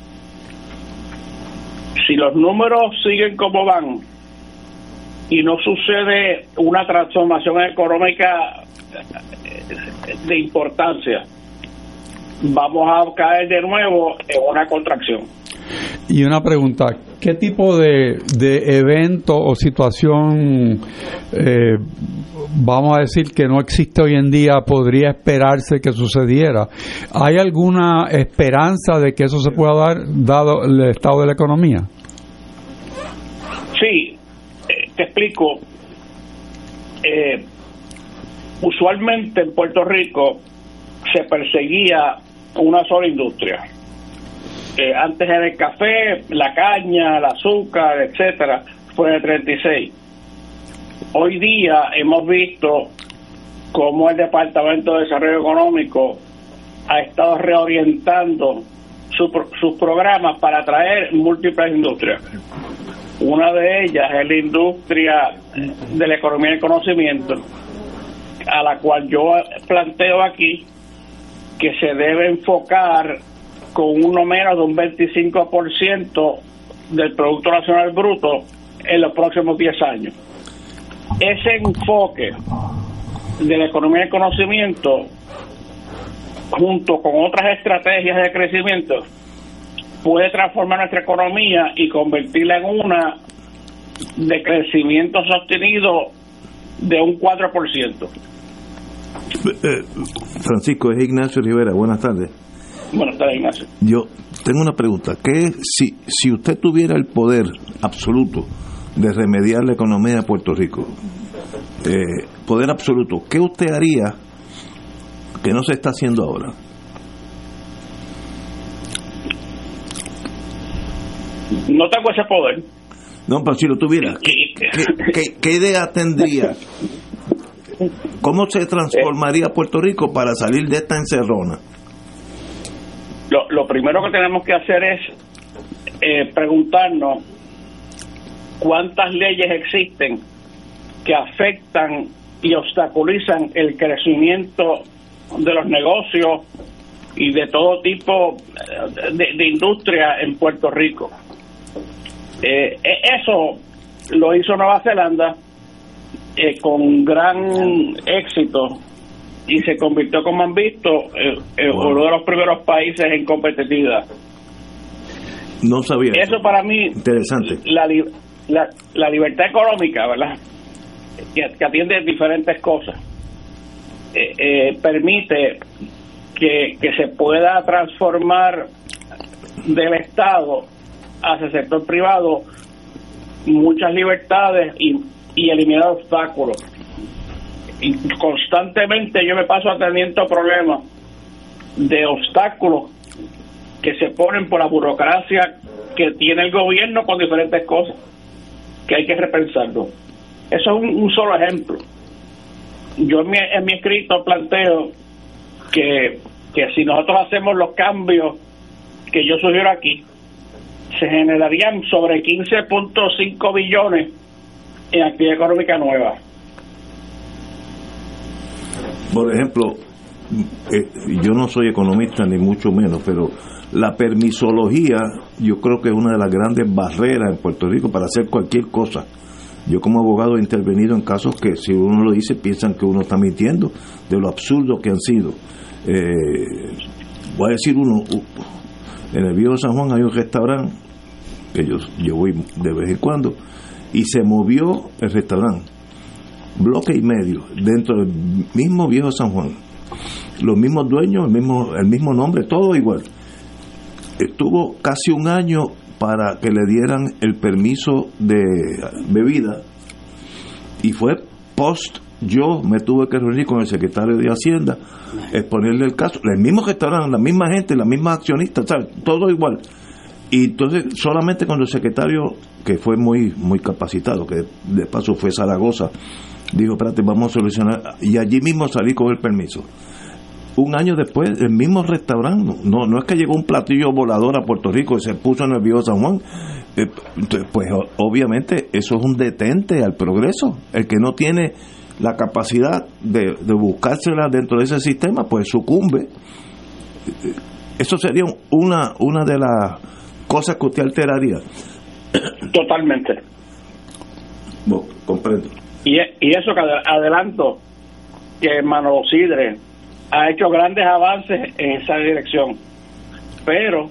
Si los números siguen como van y no sucede una transformación económica de importancia, vamos a caer de nuevo en una contracción. Y una pregunta, ¿qué tipo de, de evento o situación, eh, vamos a decir, que no existe hoy en día, podría esperarse que sucediera? ¿Hay alguna esperanza de que eso se pueda dar dado el estado de la economía? Sí, eh, te explico. Eh, usualmente en Puerto Rico se perseguía una sola industria eh, antes era el café, la caña, el azúcar, etcétera, fue el 36. Hoy día hemos visto cómo el Departamento de Desarrollo Económico ha estado reorientando sus programas para atraer múltiples industrias. Una de ellas es la industria de la economía del conocimiento, a la cual yo planteo aquí que se debe enfocar con uno menos de un 25% del Producto Nacional Bruto en los próximos 10 años. Ese enfoque de la economía del conocimiento, junto con otras estrategias de crecimiento, puede transformar nuestra economía y convertirla en una de crecimiento sostenido de un 4%. Eh, Francisco, es Ignacio Rivera. Buenas tardes. Buenas tardes, Ignacio. Yo tengo una pregunta. ¿Qué, si, si usted tuviera el poder absoluto de remediar la economía de Puerto Rico, eh, poder absoluto, ¿qué usted haría que no se está haciendo ahora? No tengo ese poder. No, pero si lo tuviera, ¿qué, qué idea tendría? ¿Cómo se transformaría Puerto Rico para salir de esta encerrona? Primero que tenemos que hacer es eh, preguntarnos cuántas leyes existen que afectan y obstaculizan el crecimiento de los negocios y de todo tipo eh, de, industria en Puerto Rico. Eh, e, eso lo hizo Nueva Zelanda con gran éxito y se convirtió, como han visto, en, en uno de los primeros países en competitividad. No sabía. Eso para mí, Interesante. la, la, la libertad económica, ¿verdad? Que, que atiende diferentes cosas, eh, eh, permite que, que se pueda transformar del Estado hacia el sector privado muchas libertades y, y eliminar obstáculos. Constantemente yo me paso atendiendo problemas de obstáculos que se ponen por la burocracia que tiene el gobierno con diferentes cosas, que hay que repensarlo. Eso es un, un solo ejemplo. Yo en mi, en mi escrito planteo que, que si nosotros hacemos los cambios que yo sugiero aquí, se generarían sobre 15.5 billones en actividad económica nueva. Por ejemplo, eh, yo no soy economista ni mucho menos, pero la permisología yo creo que es una de las grandes barreras en Puerto Rico para hacer cualquier cosa. Yo como abogado he intervenido en casos que si uno lo dice piensan que uno está mintiendo de lo absurdo que han sido. Eh, voy a decir uno, en el viejo San Juan hay un restaurante que yo, yo voy de vez en cuando y se movió el restaurante bloque y medio dentro del mismo viejo San Juan. Los mismos dueños el mismo el mismo nombre todo igual. Estuvo casi un año para que le dieran el permiso de bebida y fue post yo me tuve que reunir con el secretario de Hacienda exponerle el caso. El mismo restaurante la misma gente la misma accionista ¿sabes? todo igual. Y entonces solamente cuando el secretario que fue muy muy capacitado que de paso fue Zaragoza dijo espérate vamos a solucionar y allí mismo salí con el permiso. Un año después el mismo restaurante no no es que llegó un platillo volador a Puerto Rico y se puso viejo San Juan. Eh, pues obviamente eso es un detente al progreso. El que no tiene la capacidad de, de buscársela dentro de ese sistema pues sucumbe. Eso sería una una de las cosas que usted alteraría. Totalmente. Bueno, comprendo Y, eso que ade- adelanto, que Manolo Sidre ha hecho grandes avances en esa dirección. Pero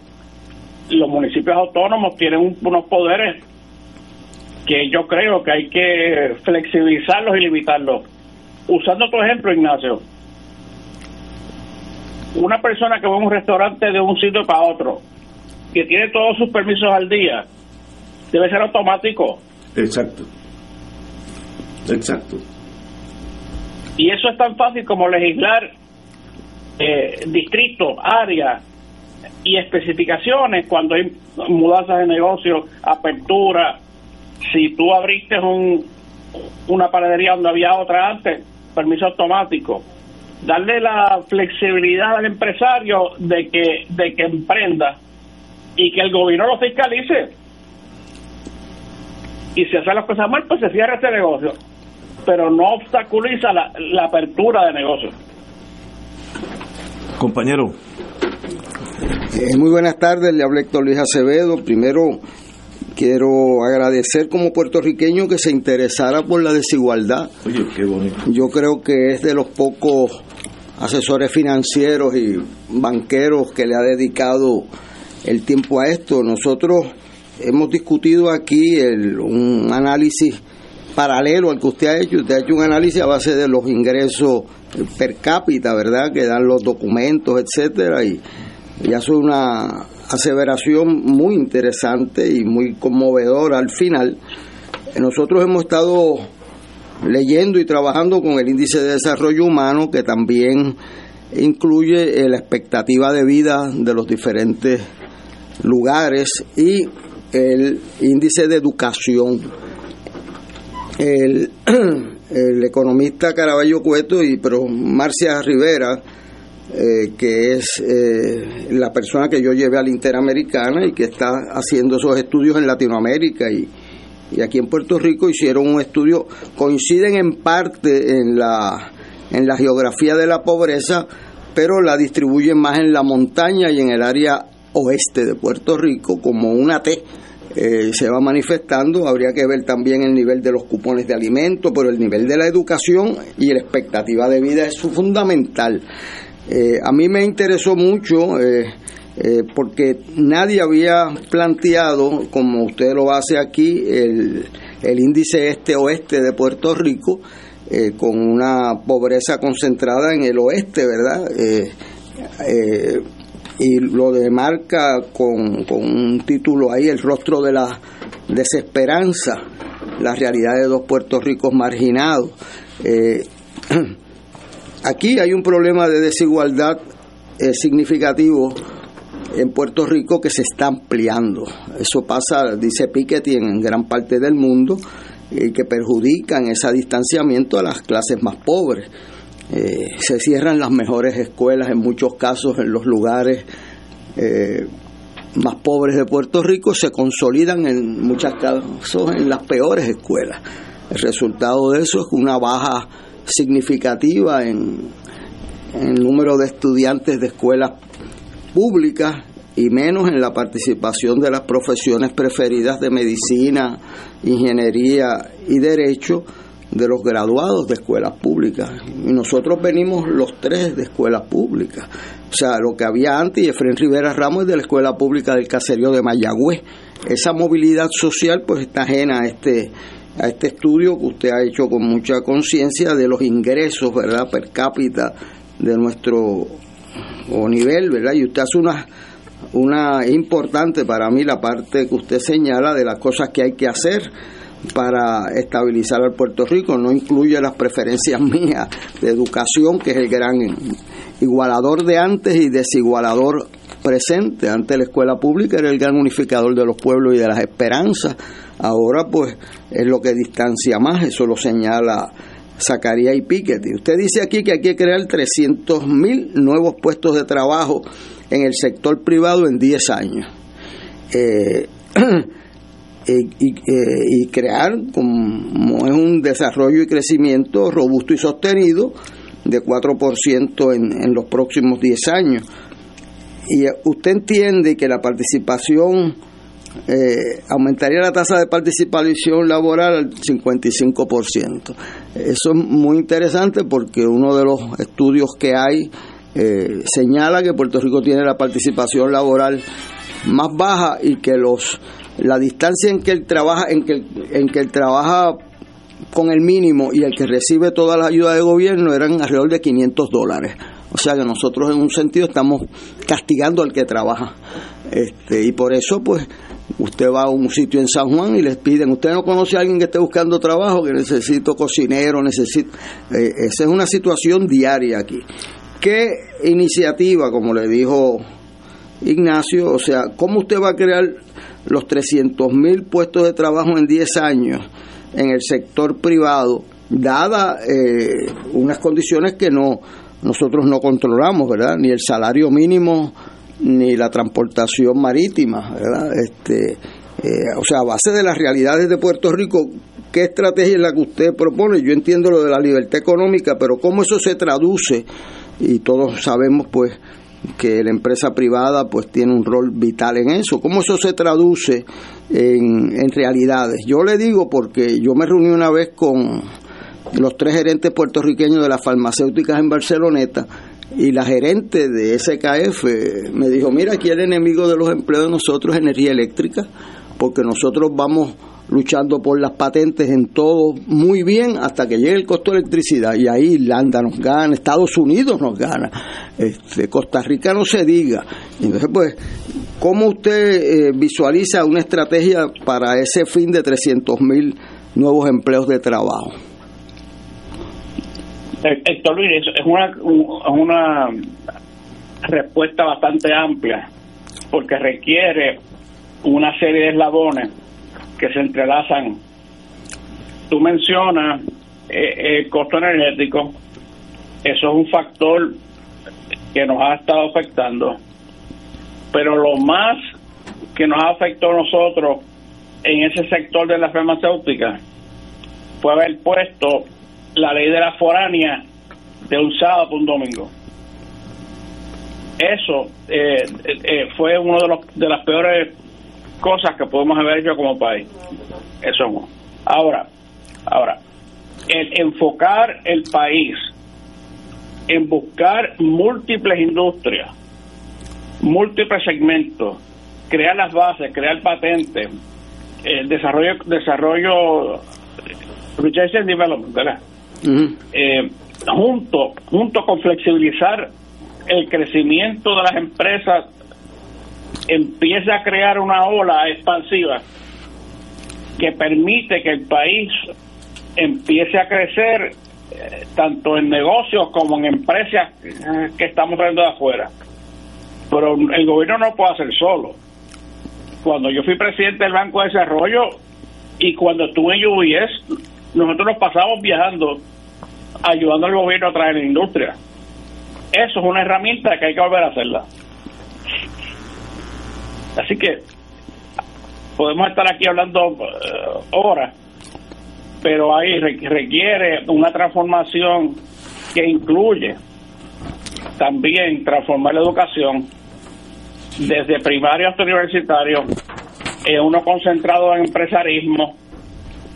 los municipios autónomos tienen un- unos poderes que yo creo que hay que flexibilizarlos y limitarlos. Usando tu ejemplo, Ignacio, una persona que va a un restaurante de un sitio para otro, que tiene todos sus permisos al día, debe ser automático. exacto exacto Y eso es tan fácil como legislar eh, distritos, áreas y especificaciones cuando hay mudanzas de negocio, apertura. Si tú abriste un, una panadería donde había otra antes, permiso automático. Darle la flexibilidad al empresario de que, de que emprenda y que el gobierno lo fiscalice. Y si hace las cosas mal, pues se cierra ese negocio pero no obstaculiza la, la apertura de negocios. compañero Eh, muy buenas tardes, le habla Héctor Luis Acevedo. Primero, quiero agradecer como puertorriqueño que se interesara por la desigualdad. oye qué bonito Yo creo que es de los pocos asesores financieros y banqueros que le ha dedicado el tiempo a esto. Nosotros hemos discutido aquí el- un análisis paralelo al que usted ha hecho. Usted ha hecho un análisis a base de los ingresos per cápita, ¿verdad? Que dan los documentos, etcétera. Y, y hace una aseveración muy interesante y muy conmovedora al final. Nosotros hemos estado leyendo y trabajando con el índice de desarrollo humano que también incluye eh, la expectativa de vida de los diferentes lugares y el índice de educación. *clears throat* El, economista Caraballo Cueto y pero Marcia Rivera, eh, que es eh, la persona que yo llevé a la Interamericana y que está haciendo esos estudios en Latinoamérica y, y aquí en Puerto Rico hicieron un estudio, coinciden en parte en la, en la geografía de la pobreza, pero la distribuyen más en la montaña y en el área oeste de Puerto Rico como una T eh, se va manifestando. Habría que ver también el nivel de los cupones de alimentos, pero el nivel de la educación y la expectativa de vida es fundamental. Eh, a mí me interesó mucho eh, porque nadie había planteado, como usted lo hace aquí, el, el índice este-oeste de Puerto Rico, con una pobreza concentrada en el oeste, ¿verdad? Y lo demarca con, con un título ahí, El rostro de la desesperanza, la realidad de dos Puerto Ricos marginados. Eh, *clears throat* aquí hay un problema de desigualdad eh, significativo en Puerto Rico que se está ampliando. Eso pasa, dice Piketty, en gran parte del mundo y que perjudican ese distanciamiento a las clases más pobres. Eh, se cierran las mejores escuelas en muchos casos en los lugares eh, más pobres de Puerto Rico, se consolidan en muchos casos en las peores escuelas. El resultado de eso es una baja significativa en, en el número de estudiantes de escuelas públicas y menos en la participación de las profesiones preferidas de medicina, ingeniería y derecho de los graduados de escuelas públicas. Y nosotros venimos los tres de escuelas públicas. O sea, lo que había antes, Efraín Rivera Ramos es de la Escuela Pública del Caserío de Mayagüez. Esa movilidad social pues está ajena a este, a este estudio que usted ha hecho con mucha conciencia de los ingresos, ¿verdad?, per cápita de nuestro nivel, ¿verdad? Y usted hace una una importante para mí la parte que usted señala de las cosas que hay que hacer para estabilizar al Puerto Rico, no incluye las preferencias *laughs* mías de educación, que es el gran igualador de antes y desigualador presente. Antes la escuela pública era el gran unificador de los pueblos y de las esperanzas. Ahora pues es lo que distancia más, eso lo señala Zacarías y Piketty. Usted dice aquí que hay que crear 300 mil nuevos puestos de trabajo en el sector privado en 10 años. Eh, *clears throat* Eh, y, crear como es un desarrollo y crecimiento robusto y sostenido de 4% en, en los próximos 10 años. Y usted entiende que la participación eh, aumentaría la tasa de participación laboral al 55%. Eso es muy interesante porque uno de los estudios que hay eh, señala que Puerto Rico tiene la participación laboral más baja y que los la distancia en que él trabaja, en que, en que él trabaja con el mínimo y el que recibe toda la ayuda de gobierno eran alrededor de 500 dólares. O sea que nosotros en un sentido estamos castigando al que trabaja. Este, y por eso, pues, usted va a un sitio en San Juan y les piden, usted no conoce a alguien que esté buscando trabajo, que necesito cocinero, necesito... Eh, esa es una situación diaria aquí. ¿Qué iniciativa, como le dijo Ignacio, o sea, cómo usted va a crear los 300 mil puestos de trabajo en 10 años en el sector privado, dada eh, unas condiciones que no nosotros no controlamos, ¿verdad? Ni el salario mínimo ni la transportación marítima, ¿verdad? Este, eh, o sea, a base de las realidades de Puerto Rico, ¿qué estrategia es la que usted propone? Yo entiendo lo de la libertad económica, pero ¿cómo eso se traduce? Y todos sabemos, pues, que la empresa privada pues tiene un rol vital en eso. ¿Cómo eso se traduce en, en realidades? Yo le digo porque yo me reuní una vez con los tres gerentes puertorriqueños de las farmacéuticas en Barceloneta y la gerente de SKF me dijo, mira, aquí el enemigo de los empleos de nosotros es energía eléctrica, porque nosotros vamos luchando por las patentes en todo muy bien hasta que llegue el costo de electricidad y ahí Irlanda nos gana, Estados Unidos nos gana, este, Costa Rica no se diga. Entonces, pues, ¿cómo usted eh, visualiza una estrategia para ese fin de 300 mil nuevos empleos de trabajo? Eh, Héctor Luis, es una, una respuesta bastante amplia porque requiere una serie de eslabones que se entrelazan. Tú mencionas eh, el costo energético, eso es un factor que nos ha estado afectando, pero lo más que nos ha afectado a nosotros en ese sector de la farmacéutica fue haber puesto la ley de la foránea de un sábado para un domingo. Eso eh, eh, fue uno de los de las peores cosas que podemos haber hecho como país. Eso no. Ahora, ahora, el enfocar el país en buscar múltiples industrias, múltiples segmentos, crear las bases, crear patentes, el desarrollo, desarrollo, research and development, ¿verdad? Eh, junto, junto con flexibilizar el crecimiento de las empresas, empieza a crear una ola expansiva que permite que el país empiece a crecer eh, tanto en negocios como en empresas eh, que estamos viendo de afuera. Pero el gobierno no puede hacer solo. Cuando yo fui presidente del Banco de Desarrollo y cuando estuve en UBS, nosotros nos pasamos viajando, ayudando al gobierno a traer la industria. Eso es una herramienta que hay que volver a hacerla. Así que podemos estar aquí hablando eh, horas, pero ahí requiere una transformación que incluye también transformar la educación desde primario hasta universitario, en uno concentrado en empresarismo,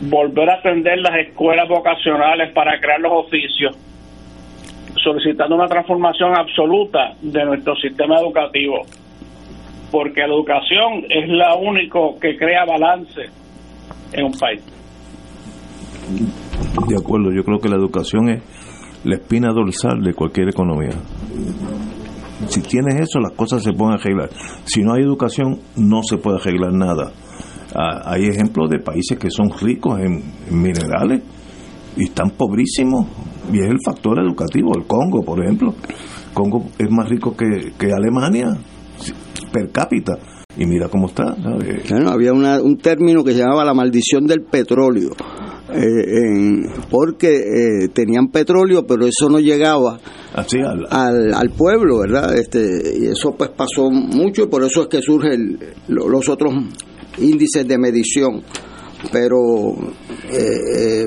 volver a atender las escuelas vocacionales para crear los oficios, solicitando una transformación absoluta de nuestro sistema educativo, porque la educación es la único que crea balance en un país. De acuerdo, yo creo que la educación es la espina dorsal de cualquier economía. Si tienes eso, las cosas se pueden arreglar. Si no hay educación, no se puede arreglar nada. Ah, hay ejemplos de países que son ricos en, minerales y están pobrísimos, y es el factor educativo. El Congo, por ejemplo. Congo es más rico que, que Alemania per cápita. Y mira cómo está. había un término que se llamaba la maldición del petróleo eh, porque eh, tenían petróleo, pero eso no llegaba al, al, pueblo, ¿verdad? Este, y eso pues pasó mucho y por eso es que surgen los otros índices de medición. Pero eh,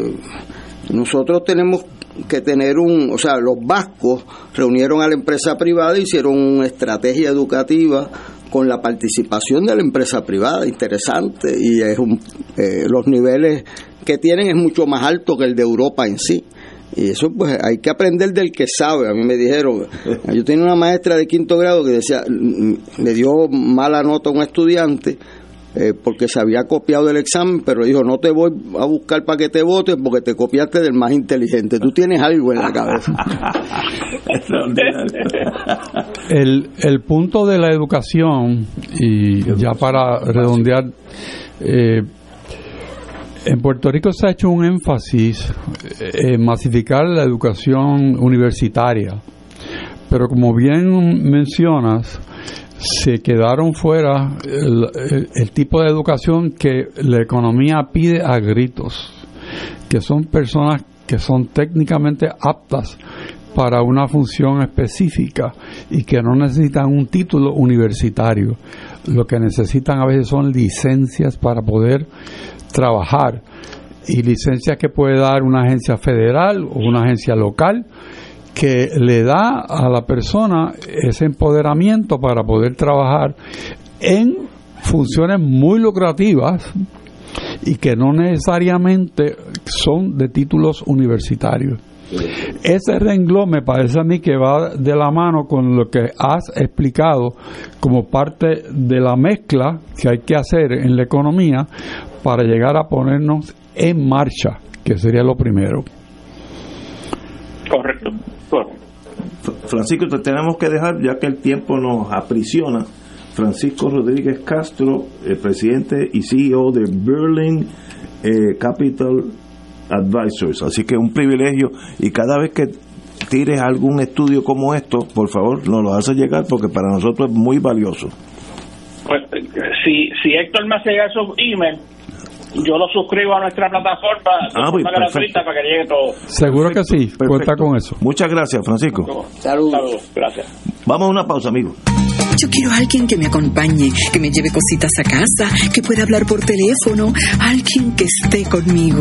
nosotros tenemos que tener un, o sea, los vascos reunieron a la empresa privada, hicieron una estrategia educativa con la participación de la empresa privada, interesante, y es un, los niveles que tienen es mucho más alto que el de Europa en sí. Y eso pues hay que aprender del que sabe. A mí me dijeron, yo tenía una maestra de quinto grado que decía, le dio mala nota a un estudiante eh, porque se había copiado del examen, pero dijo, no te voy a buscar para que te votes porque te copiaste del más inteligente. Tú tienes algo en la cabeza. *laughs* el, el punto de la educación, y ya para redondear, eh, en Puerto Rico se ha hecho un énfasis en masificar la educación universitaria, pero como bien mencionas, se quedaron fuera el, tipo de educación que la economía pide a gritos, que son personas que son técnicamente aptas para una función específica y que no necesitan un título universitario. Lo que necesitan a veces son licencias para poder trabajar y licencias que puede dar una agencia federal o una agencia local que le da a la persona ese empoderamiento para poder trabajar en funciones muy lucrativas y que no necesariamente son de títulos universitarios. Ese renglón me parece a mí que va de la mano con lo que has explicado como parte de la mezcla que hay que hacer en la economía para llegar a ponernos en marcha, que sería lo primero. Correcto. Francisco, te tenemos que dejar ya que el tiempo nos aprisiona. Francisco Rodríguez Castro, el presidente y CEO de Berlin eh, Capital Advisors. Así que un privilegio y cada vez que tires algún estudio como esto, por favor, nos lo hace llegar porque para nosotros es muy valioso. Pues si, si Héctor me hace su yo lo suscribo a nuestra plataforma ah, pues, gratuita para que llegue todo. Seguro que sí, cuenta con eso. Muchas gracias, Francisco. Saludos. Gracias. Vamos a una pausa, amigos. Yo quiero a alguien que me acompañe, que me lleve cositas a casa, que pueda hablar por teléfono, alguien que esté conmigo.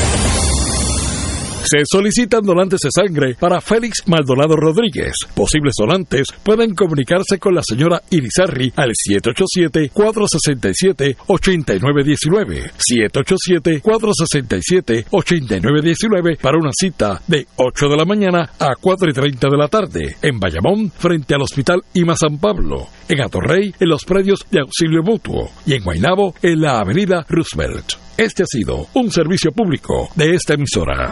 Se solicitan donantes de sangre para Félix Maldonado Rodríguez. Posibles donantes pueden comunicarse con la señora Irizarri al 787-467-8919. 787-467-8919 para una cita de 8 de la mañana a 4 y 30 de la tarde en Bayamón, frente al Hospital Ima San Pablo. En Atorrey, en los predios de auxilio mutuo. Y en Guaynabo, en la avenida Roosevelt. Este ha sido un servicio público de esta emisora.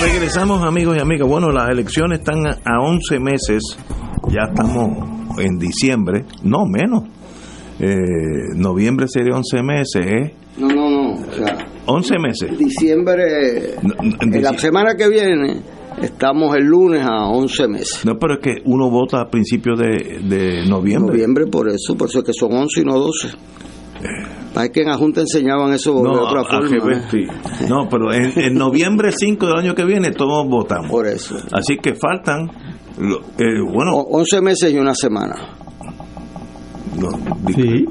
Regresamos amigos y amigas. Bueno, las elecciones están a 11 meses, ya estamos en diciembre, no menos. Eh, noviembre sería 11 meses, ¿eh? No, no, no. O sea, 11 meses. diciembre, No, no, en la semana que viene, estamos el lunes a 11 meses. No, pero es que uno vota a principios de, de noviembre. Noviembre por eso, por eso es que son 11 y no 12. Para que en la Junta enseñaban eso de No, otra a- forma. ¿eh? sí. No, pero en, en noviembre 5 del año que viene todos votamos. Por eso. Así que faltan, eh, bueno, O- 11 meses y una semana. no, di-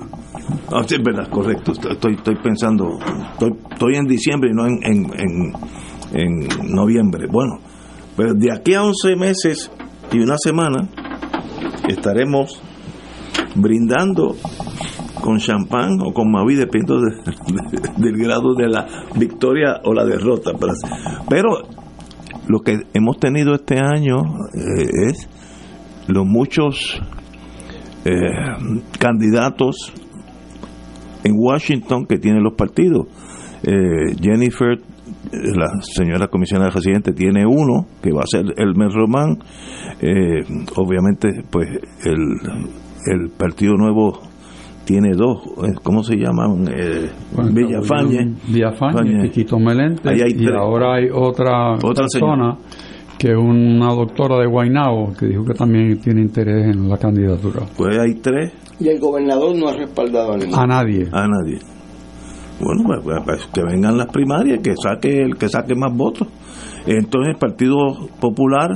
Ah, sí, es verdad, correcto. Estoy, estoy, estoy pensando, estoy, estoy en diciembre y no en, en, en, en noviembre. Bueno, pero de aquí a 11 meses y una semana estaremos brindando con champán o con Mavi, dependiendo de- de- *laughs* del grado de la victoria o la derrota. Pero, lo que hemos tenido este año eh, es los muchos eh, candidatos en Washington que tienen los partidos. Eh, Jennifer, eh, la señora comisionada residente, tiene uno que va a ser el Mes Román. Obviamente, pues el, el Partido Nuevo tiene dos. eh, ¿Cómo se llaman? Eh, Villafañe. Villafañe, Fañe. Quiquito Meléndez, Ahí hay y tres. ahora hay otra, Otra persona que es una doctora de Guaynabo, que dijo que también tiene interés en la candidatura. Pues hay tres. Y el gobernador no ha respaldado a ninguno. A nadie. A nadie. Bueno, pues, pues, pues, que vengan las primarias, que saque el que saque más votos. Entonces el Partido Popular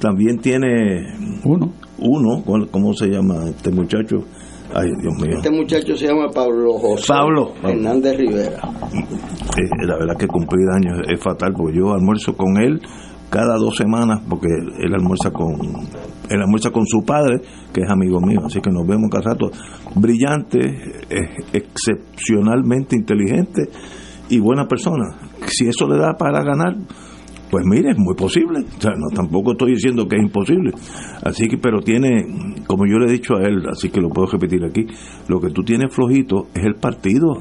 también tiene uno. Uno, ¿cómo se llama este muchacho? Ay, Dios mío. Este muchacho se llama Pablo José Pablo. Hernández Rivera. Eh, la verdad que cumplir años es fatal, porque yo almuerzo con él cada dos semanas, porque él almuerza con él almuerza con su padre, que es amigo mío, así que nos vemos cada rato. Brillante, eh, excepcionalmente inteligente y buena persona. Si eso le da para ganar, pues mire, es muy posible. O sea, no, tampoco estoy diciendo que es imposible. Así que, pero tiene, como yo le he dicho a él, así que lo puedo repetir aquí, lo que tú tienes flojito es el partido.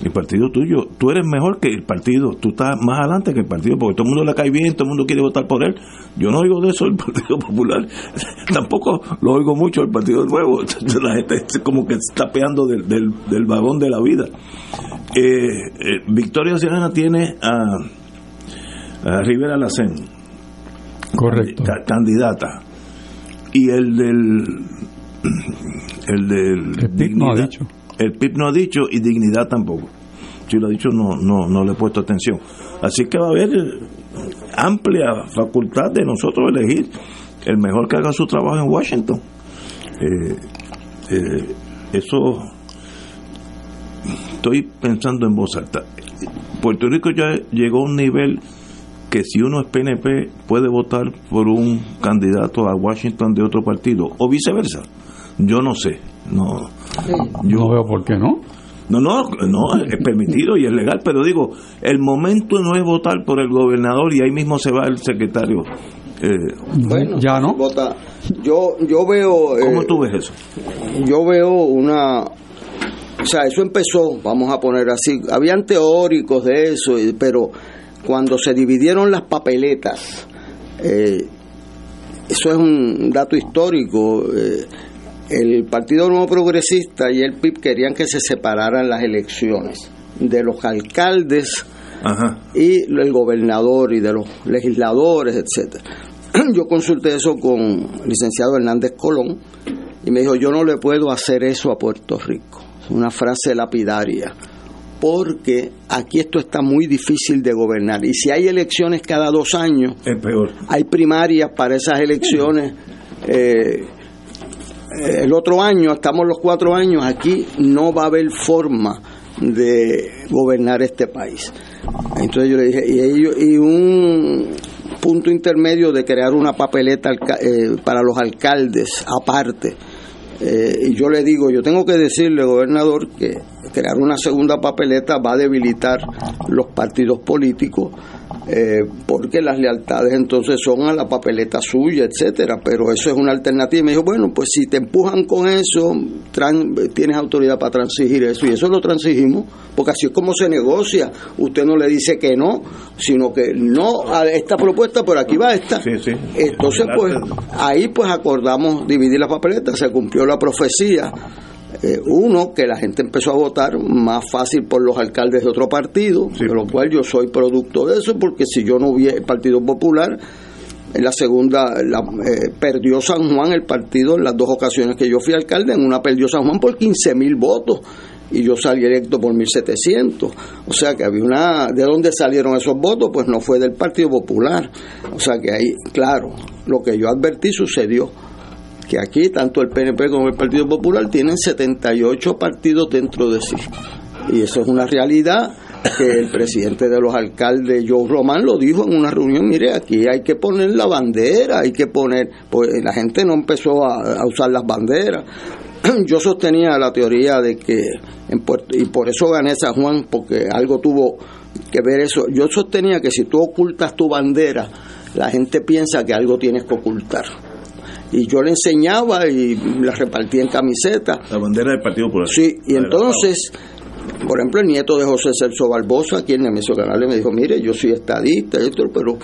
El partido tuyo, tú eres mejor que el partido, tú estás más adelante que el partido, porque todo el mundo le cae bien, todo el mundo quiere votar por él. Yo no oigo de eso el Partido Popular, *laughs* tampoco lo oigo mucho el Partido Nuevo. *laughs* La gente como que está peando del, del, del vagón de la vida. Eh, eh, Victoria Ciudadana tiene a a Rivera Lacén. Correcto. candidata. Y el del. *clears throat* El del. El PIB no ha dicho. El PIB no ha dicho y dignidad tampoco. Si lo ha dicho, no, no, no le he puesto atención. Así que va a haber amplia facultad de nosotros elegir el mejor que haga su trabajo en Washington. Eh, eh, eso estoy pensando en voz alta. Puerto Rico ya llegó a un nivel que si uno es PNP puede votar por un candidato a Washington de otro partido o viceversa. Yo no sé, no. Yo no veo por qué no. No, no, no, es permitido y es legal, pero digo, el momento no es votar por el gobernador y ahí mismo se va el secretario. Eh, bueno, ya no. Vota. Yo, yo veo. ¿Cómo eh, tú ves eso? Yo veo una. O sea, eso empezó, vamos a poner así. Habían teóricos de eso, pero cuando se dividieron las papeletas, eh, eso es un dato histórico, eh, el Partido Nuevo Progresista y el PIB querían que se separaran las elecciones de los alcaldes y el gobernador y de los legisladores, etcétera. *clears throat* Yo consulté eso con el licenciado Hernández Colón y me dijo, yo no le puedo hacer eso a Puerto Rico. Es una frase lapidaria porque aquí esto está muy difícil de gobernar. Y si hay elecciones cada dos años, es peor. Hay primarias para esas elecciones. Eh, el otro año, estamos los cuatro años, aquí no va a haber forma de gobernar este país. Entonces yo le dije, y, ellos, y un punto intermedio de crear una papeleta eh, para los alcaldes aparte. Eh, y yo le digo, yo tengo que decirle, gobernador, que crear una segunda papeleta va a debilitar los partidos políticos eh, porque las lealtades entonces son a la papeleta suya, etcétera, pero eso es una alternativa. Y me dijo, bueno, pues si te empujan con eso, tienes autoridad para transigir eso, y eso lo transigimos, porque así es como se negocia. Usted no le dice que no, sino que no a esta propuesta, pero aquí va esta. Entonces, pues ahí pues acordamos dividir la papeleta, se cumplió la profecía eh, uno, que la gente empezó a votar más fácil por los alcaldes de otro partido, de lo cual yo soy producto de eso, porque si yo no hubiera el Partido Popular, en la segunda la, eh, perdió San Juan el partido en las dos ocasiones que yo fui alcalde, en una perdió San Juan por 15 mil votos y yo salí electo por 1700. O sea que había una. ¿De dónde salieron esos votos? Pues no fue del Partido Popular. O sea que ahí, claro, lo que yo advertí sucedió que aquí tanto el PNP como el Partido Popular tienen 78 partidos dentro de sí. Y eso es una realidad que el presidente de los alcaldes, Joe Román, lo dijo en una reunión, mire, aquí hay que poner la bandera, hay que poner, pues la gente no empezó a, usar las banderas. *clears throat* Yo sostenía la teoría de que, en Puerto, y por eso gané San Juan, porque algo tuvo que ver eso. Yo sostenía que si tú ocultas tu bandera, la gente piensa que algo tienes que ocultar y yo le enseñaba y la repartía en camiseta. La bandera del Partido Popular. Sí, y entonces, por ejemplo, el nieto de José Celso Barbosa, aquí en el Nemesio Canal, me dijo, mire, yo soy estadista, pero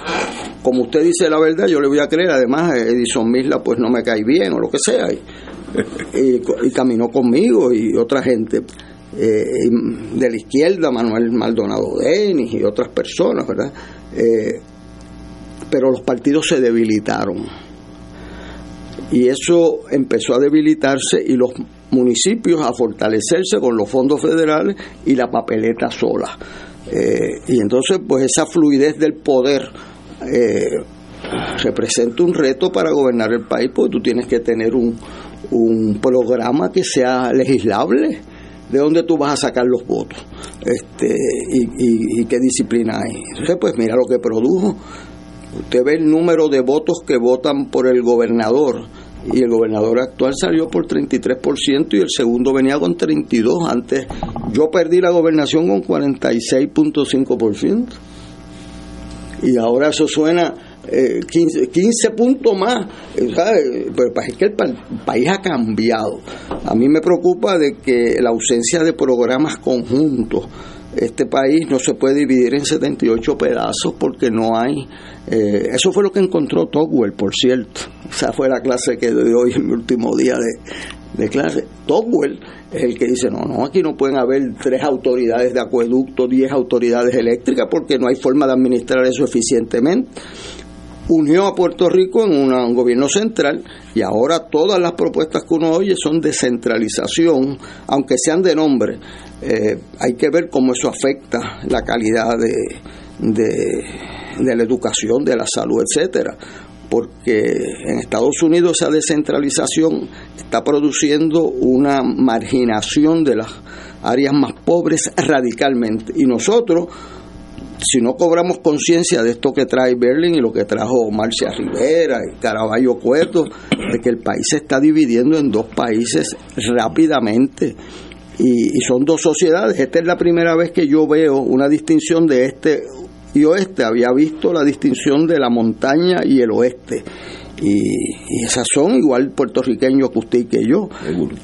como usted dice la verdad, yo le voy a creer, además Edison Misla pues no me cae bien o lo que sea. Y, *laughs* y, caminó conmigo y otra gente. Eh, de la izquierda, Manuel Maldonado Denis y otras personas, ¿verdad? Eh, pero los partidos se debilitaron. Y eso empezó a debilitarse y los municipios a fortalecerse con los fondos federales y la papeleta sola. Eh, y entonces, pues esa fluidez del poder eh, representa un reto para gobernar el país, porque tú tienes que tener un, un programa que sea legislable de dónde tú vas a sacar los votos este y, y, qué disciplina hay. Entonces, pues mira lo que produjo. Usted ve el número de votos que votan por el gobernador y el gobernador actual salió por 33% y el segundo venía con 32. Antes yo perdí la gobernación con 46.5%. Y ahora eso suena 15, eh, 15, puntos más. Pero es que el país ha cambiado. A mí me preocupa de que la ausencia de programas conjuntos este país no se puede dividir en 78 pedazos porque no hay. Eh, eso fue lo que encontró Togwell, por cierto. Esa fue la clase que doy hoy en mi último día de, de clase. Togwell es el que dice: no, no, aquí no pueden haber tres autoridades de acueducto, diez autoridades eléctricas porque no hay forma de administrar eso eficientemente unió a Puerto Rico en un gobierno central y ahora todas las propuestas que uno oye son de centralización, aunque sean de nombre. Eh, hay que ver cómo eso afecta la calidad de, de, la educación, de la salud, etcétera porque en Estados Unidos esa descentralización está produciendo una marginación de las áreas más pobres radicalmente. Y nosotros, si no cobramos conciencia de esto que trae Berlín y lo que trajo Marcia Rivera y Caraballo Cueto, de que el país se está dividiendo en dos países rápidamente y, son dos sociedades. Esta es la primera vez que yo veo una distinción de este y oeste. Había visto la distinción de la montaña y el oeste. Y, esas son igual puertorriqueños que usted y que yo.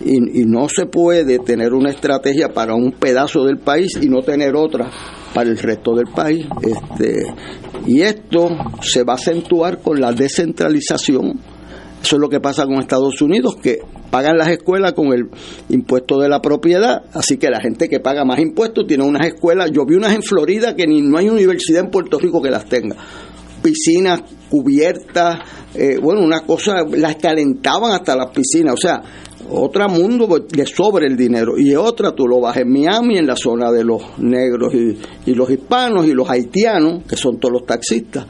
Y, y, no se puede tener una estrategia para un pedazo del país y no tener otra para el resto del país. Este, y esto se va a acentuar con la descentralización. Eso es lo que pasa con Estados Unidos, que pagan las escuelas con el impuesto de la propiedad, así que la gente que paga más impuestos tiene unas escuelas, yo vi unas en Florida que ni no hay universidad en Puerto Rico que las tenga, piscinas cubiertas, eh, bueno, una cosa, las calentaban hasta las piscinas, o sea, otra mundo le sobra el dinero y otra tú lo vas en Miami en la zona de los negros y, y los hispanos y los haitianos que son todos los taxistas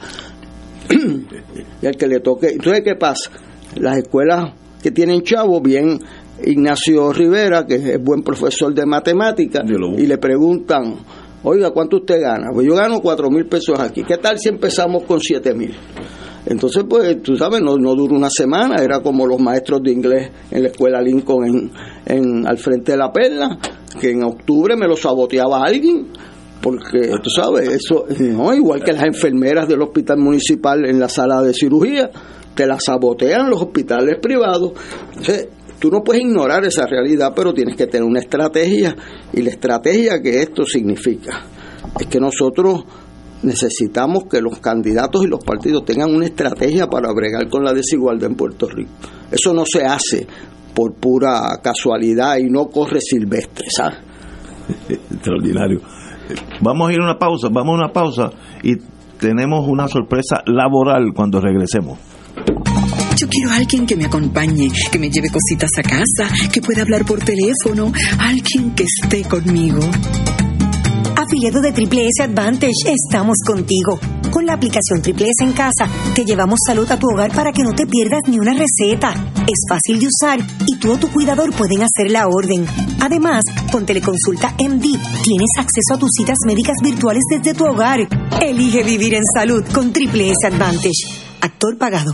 *clears throat* y al que le toque entonces qué pasa las escuelas que tienen chavo, bien Ignacio Rivera, que es buen profesor de matemáticas, y le preguntan, oiga, ¿cuánto usted gana? Pues yo gano cuatro mil pesos aquí. ¿Qué tal si empezamos con siete mil? Entonces, pues, tú sabes, no, no duró una semana, era como los maestros de inglés en la escuela Lincoln en, al frente de la perla, que en octubre me lo saboteaba alguien, porque tú sabes, eso, no, igual que las enfermeras del hospital municipal en la sala de cirugía, te la sabotean los hospitales privados. Entonces, tú no puedes ignorar esa realidad, pero tienes que tener una estrategia. Y la estrategia que esto significa es que nosotros necesitamos que los candidatos y los partidos tengan una estrategia para bregar con la desigualdad en Puerto Rico. Eso no se hace por pura casualidad y no corre silvestre, ¿sabes? Extraordinario. Vamos a ir a una pausa, vamos a una pausa y tenemos una sorpresa laboral cuando regresemos. Quiero a alguien que me acompañe, que me lleve cositas a casa, que pueda hablar por teléfono, alguien que esté conmigo. Afiliado de Triple S Advantage, estamos contigo. Con la aplicación Triple S en casa, te llevamos salud a tu hogar para que no te pierdas ni una receta. Es fácil de usar y tú o tu cuidador pueden hacer la orden. Además, con Teleconsulta MD, tienes acceso a tus citas médicas virtuales desde tu hogar. Elige vivir en salud con Triple S Advantage. Actor pagado.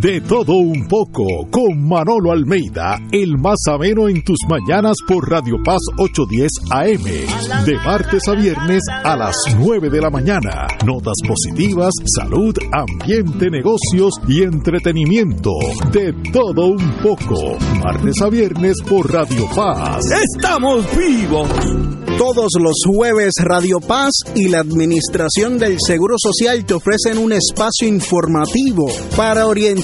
De todo un poco, con Manolo Almeida, el más ameno en tus mañanas por Radio Paz 810 AM, de martes a viernes a las 9 de la mañana. Notas positivas, salud, ambiente, negocios y entretenimiento. De todo un poco, martes a viernes por Radio Paz. ¡Estamos vivos! Todos los jueves Radio Paz y la Administración del Seguro Social te ofrecen un espacio informativo para orientar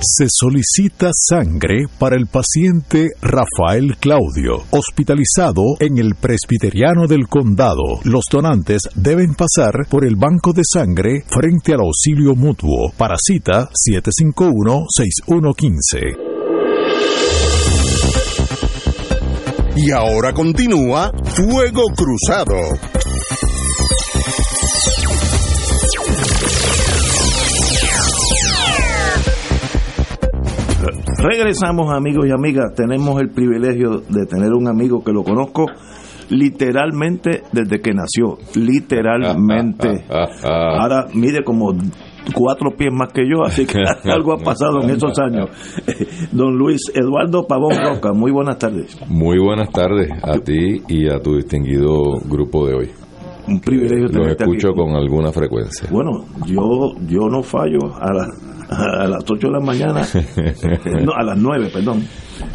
Se solicita sangre para el paciente Rafael Claudio, hospitalizado en el Presbiteriano del Condado. Los donantes deben pasar por el banco de sangre frente al auxilio mutuo. Para cita 751-6115. Y ahora continúa Fuego Cruzado. Regresamos amigos y amigas, tenemos el privilegio de tener un amigo que lo conozco literalmente desde que nació, literalmente. *laughs* Ahora mide como cuatro pies más que yo, así que *laughs* algo ha pasado en esos años. *laughs* Don Luis Eduardo Pavón Roca, muy buenas tardes. Muy buenas tardes a ti y a tu distinguido grupo de hoy. Un privilegio Lo escucho con alguna frecuencia. Bueno, yo yo no fallo a, la, a las 8 de la mañana, *laughs* no, a las 9, perdón.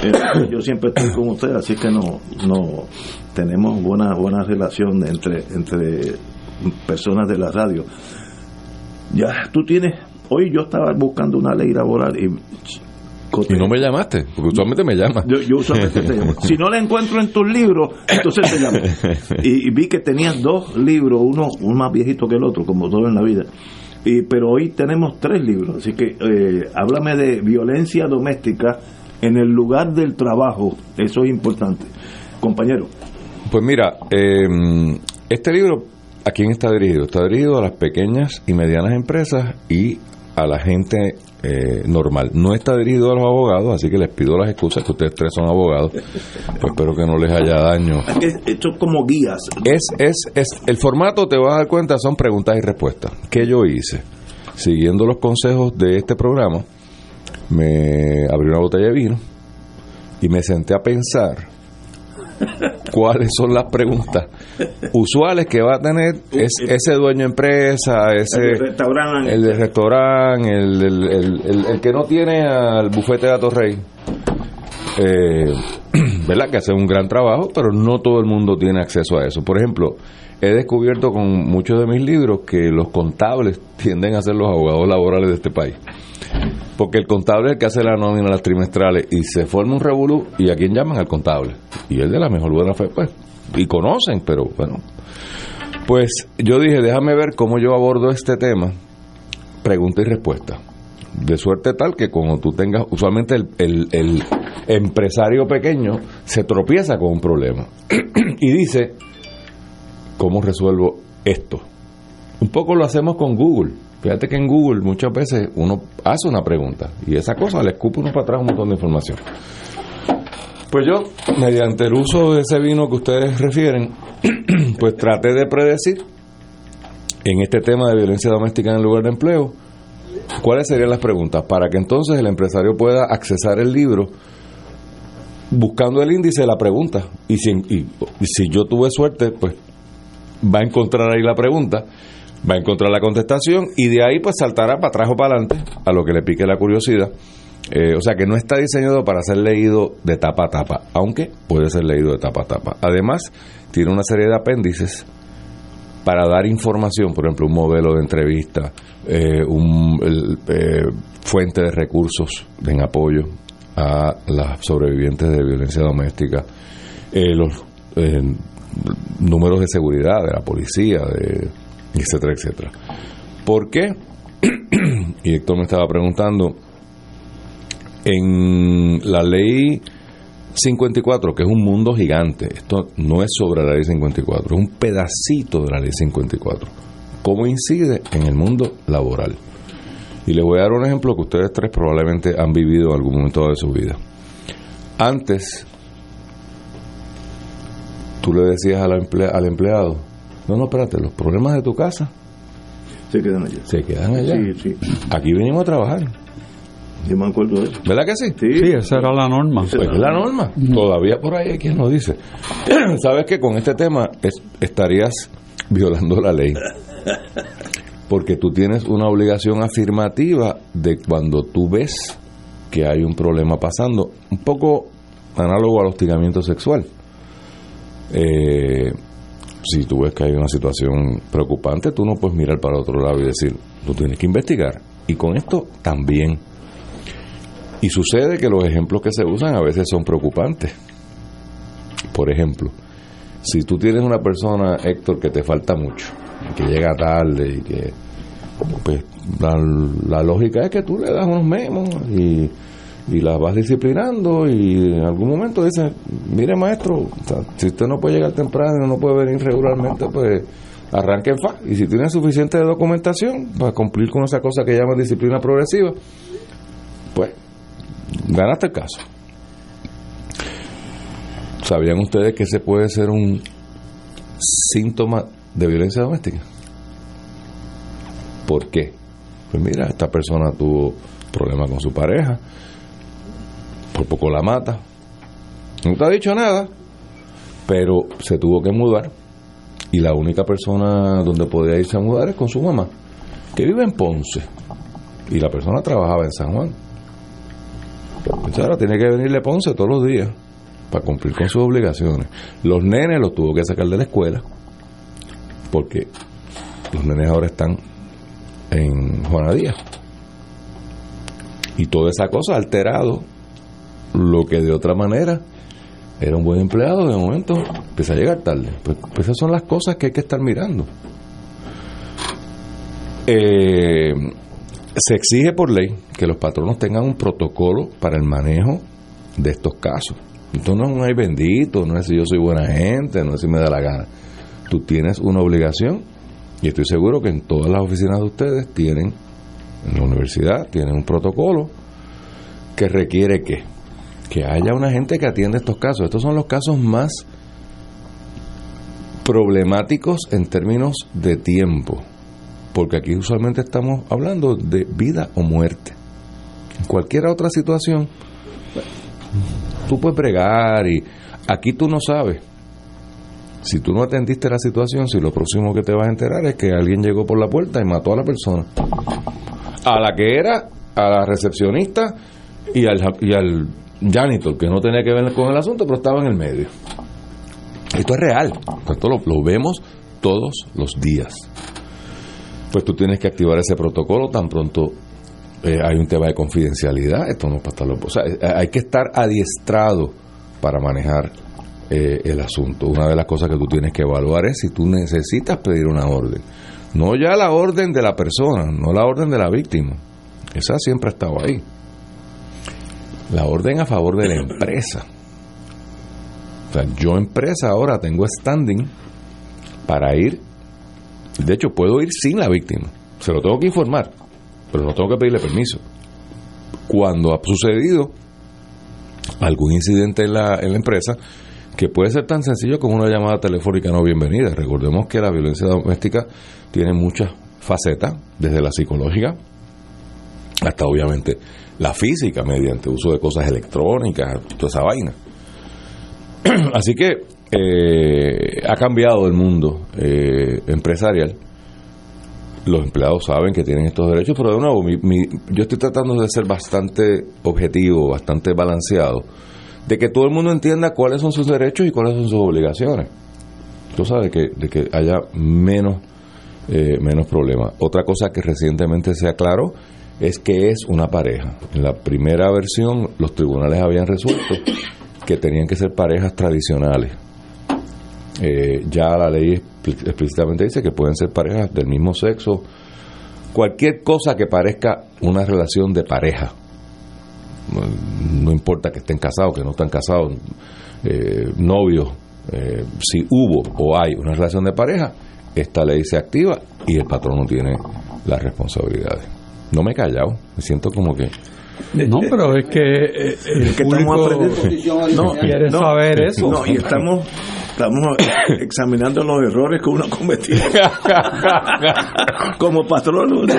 Eh, yo siempre estoy con usted, así que no no tenemos buena buena relación entre entre personas de la radio. Ya tú tienes, hoy yo estaba buscando una ley laboral y Y no me llamaste, porque usualmente me llamas. yo, yo usualmente te llamo. Si no la encuentro en tus libros, entonces te llamo. *laughs* Y, y vi que tenías dos libros, uno, uno más viejito que el otro, como todo en la vida. Y, pero hoy tenemos tres libros, así que eh, háblame de violencia doméstica en el lugar del trabajo, eso es importante. Compañero. Pues mira, eh, este libro, ¿a quién está dirigido? Está dirigido a las pequeñas y medianas empresas y a la gente eh, normal. No está dirigido a los abogados, así que les pido las excusas que ustedes tres son abogados. Pues espero que no les haya daño. Es, esto es como guías. Es, es, es, el formato, te vas a dar cuenta, son preguntas y respuestas. ¿Qué yo hice? Siguiendo los consejos de este programa, me abrí una botella de vino y me senté a pensar cuáles son las preguntas usuales que va a tener es, ese dueño de empresa, ese El restaurante. el del restaurante, el, el, el- el- el que no tiene al bufete de Atorrey, eh, *clears throat* ¿verdad? Que hace un gran trabajo, pero no todo el mundo tiene acceso a eso. Por ejemplo, he descubierto con muchos de mis libros que los contables *laughs* tienden a ser los abogados laborales de este país. Porque el contable es el que hace la nómina las trimestrales y se forma un revolú y a quién llaman al contable. Y él de la mejor buena fe, pues. Y conocen, pero bueno. Pues yo dije, déjame ver cómo yo abordo este tema, pregunta y respuesta. De suerte tal que cuando tú tengas, usualmente el, el- empresario pequeño se tropieza con un problema *clears throat* y dice, ¿cómo resuelvo esto? Un poco lo hacemos con Google. Fíjate que en Google muchas veces uno hace una pregunta y esa cosa le escupe uno para atrás un montón de información. Pues yo, mediante el uso de ese vino que ustedes refieren, *clears throat* pues traté de predecir en este tema de violencia doméstica en el lugar de empleo, cuáles serían las preguntas para que entonces el empresario pueda accesar el libro buscando el índice de la pregunta. Y si, y- y si yo tuve suerte, pues va a encontrar ahí la pregunta, va a encontrar la contestación y de ahí pues saltará para atrás o para adelante a lo que le pique la curiosidad. Eh, o sea que no está diseñado para ser leído de tapa a tapa, aunque puede ser leído de tapa a tapa. Además, tiene una serie de apéndices para dar información, por ejemplo, un modelo de entrevista, eh, un eh, fuente de recursos en apoyo a las sobrevivientes de violencia doméstica, eh, los números de seguridad de la policía, de, etcétera, etcétera. ¿Por qué? *clears throat* y Héctor me estaba preguntando, en la ley 54, que es un mundo gigante, esto no es sobre la ley 54, es un pedacito de la ley 54, ¿cómo incide en el mundo laboral? Y les voy a dar un ejemplo que ustedes tres probablemente han vivido en algún momento de su vida. Antes, tú le decías al, emple- al empleado, no, no, espérate, los problemas de tu casa Se quedan allá. se quedan allá. Sí, sí. Aquí venimos a trabajar. Yo me acuerdo de eso. ¿Verdad que sí? Sí, esa era la norma. Pues es la norma. Todavía por ahí hay quien lo dice. *clears throat* Sabes que con este tema es- estarías *laughs* violando la ley. Porque tú tienes una obligación afirmativa de cuando tú ves que hay un problema pasando, un poco análogo al hostigamiento sexual. Eh, si tú ves que hay una situación preocupante, tú no puedes mirar para otro lado y decir, tú tienes que investigar. Y con esto también. Y sucede que los ejemplos que se usan a veces son preocupantes. Por ejemplo, si tú tienes una persona, Héctor, que te falta mucho, que llega tarde y que, pues, la, lógica es que tú le das unos memos y, y la vas disciplinando y en algún momento dices, mire maestro, si usted no puede llegar temprano no puede venir regularmente, pues arranque en fa. Y si tiene suficiente documentación para cumplir con esa cosa que llaman disciplina progresiva, ganaste el caso. ¿Sabían ustedes que ese puede ser un síntoma de violencia doméstica? ¿Por qué? Pues mira, esta persona tuvo problemas con su pareja, por poco la mata, no te ha dicho nada, pero se tuvo que mudar y la única persona donde podía irse a mudar es con su mamá, que vive en Ponce y la persona trabajaba en San Juan. Ahora tiene que venirle Ponce todos los días para cumplir con sus obligaciones. Los nenes los tuvo que sacar de la escuela porque los nenes ahora están en Juana Díaz. Y toda esa cosa ha alterado lo que de otra manera era un buen empleado, de momento empieza a llegar tarde. Pues, pues esas son las cosas que hay que estar mirando. Eh, se exige por ley que los patronos tengan un protocolo para el manejo de estos casos. Esto no es un ay bendito, no es si yo soy buena gente, no es si me da la gana. Tú tienes una obligación y estoy seguro que en todas las oficinas de ustedes tienen, en la universidad, tienen un protocolo que requiere que, que haya una gente que atienda estos casos. Estos son los casos más problemáticos en términos de tiempo, porque aquí usualmente estamos hablando de vida o muerte. En cualquier otra situación, tú puedes bregar y aquí tú no sabes. Si tú no atendiste la situación, si lo próximo que te vas a enterar es que alguien llegó por la puerta y mató a la persona. A la que era, a la recepcionista y al, y al janitor, que no tenía que ver con el asunto, pero estaba en el medio. Esto es real. Esto lo, lo vemos todos los días. Pues tú tienes que activar ese protocolo tan pronto eh, hay un tema de confidencialidad. Esto no es para estarlo. O sea, eh, hay que estar adiestrado para manejar eh, el asunto. Una de las cosas que tú tienes que evaluar es si tú necesitas pedir una orden. No ya la orden de la persona, no la orden de la víctima. Esa siempre ha estado ahí. La orden a favor de la empresa. O sea, yo empresa ahora tengo standing para ir. De hecho, puedo ir sin la víctima. Se lo tengo que informar, pero no tengo que pedirle permiso. Cuando ha sucedido algún incidente en la, en la empresa, que puede ser tan sencillo como una llamada telefónica no bienvenida. Recordemos que la violencia doméstica tiene muchas facetas, desde la psicológica hasta obviamente la física, mediante uso de cosas electrónicas, toda esa vaina. *clears throat* Así que eh, ha cambiado el mundo eh, empresarial. Los empleados saben que tienen estos derechos, pero de nuevo, mi- mi- yo estoy tratando de ser bastante objetivo, bastante balanceado, de que todo el mundo entienda cuáles son sus derechos y cuáles son sus obligaciones. Tú sabes, que, de que haya menos, eh, menos problemas. Otra cosa que recientemente se aclaró es que es una pareja. En la primera versión, los tribunales habían resuelto que tenían que ser parejas tradicionales. Eh, ya la ley explícitamente dice que pueden ser parejas del mismo sexo, cualquier cosa que parezca una relación de pareja. No, importa que estén casados, que no están casados, eh, novios, eh, si hubo o hay una relación de pareja, esta ley se activa y el patrón no tiene las responsabilidades. No me he callado, me siento como que... No, pero es que eh, el Es que estamos público aprendiendo. no, quiere no, saber eso. No, y estamos Estamos *coughs* examinando los errores que uno ha cometido *laughs* como patrón. Una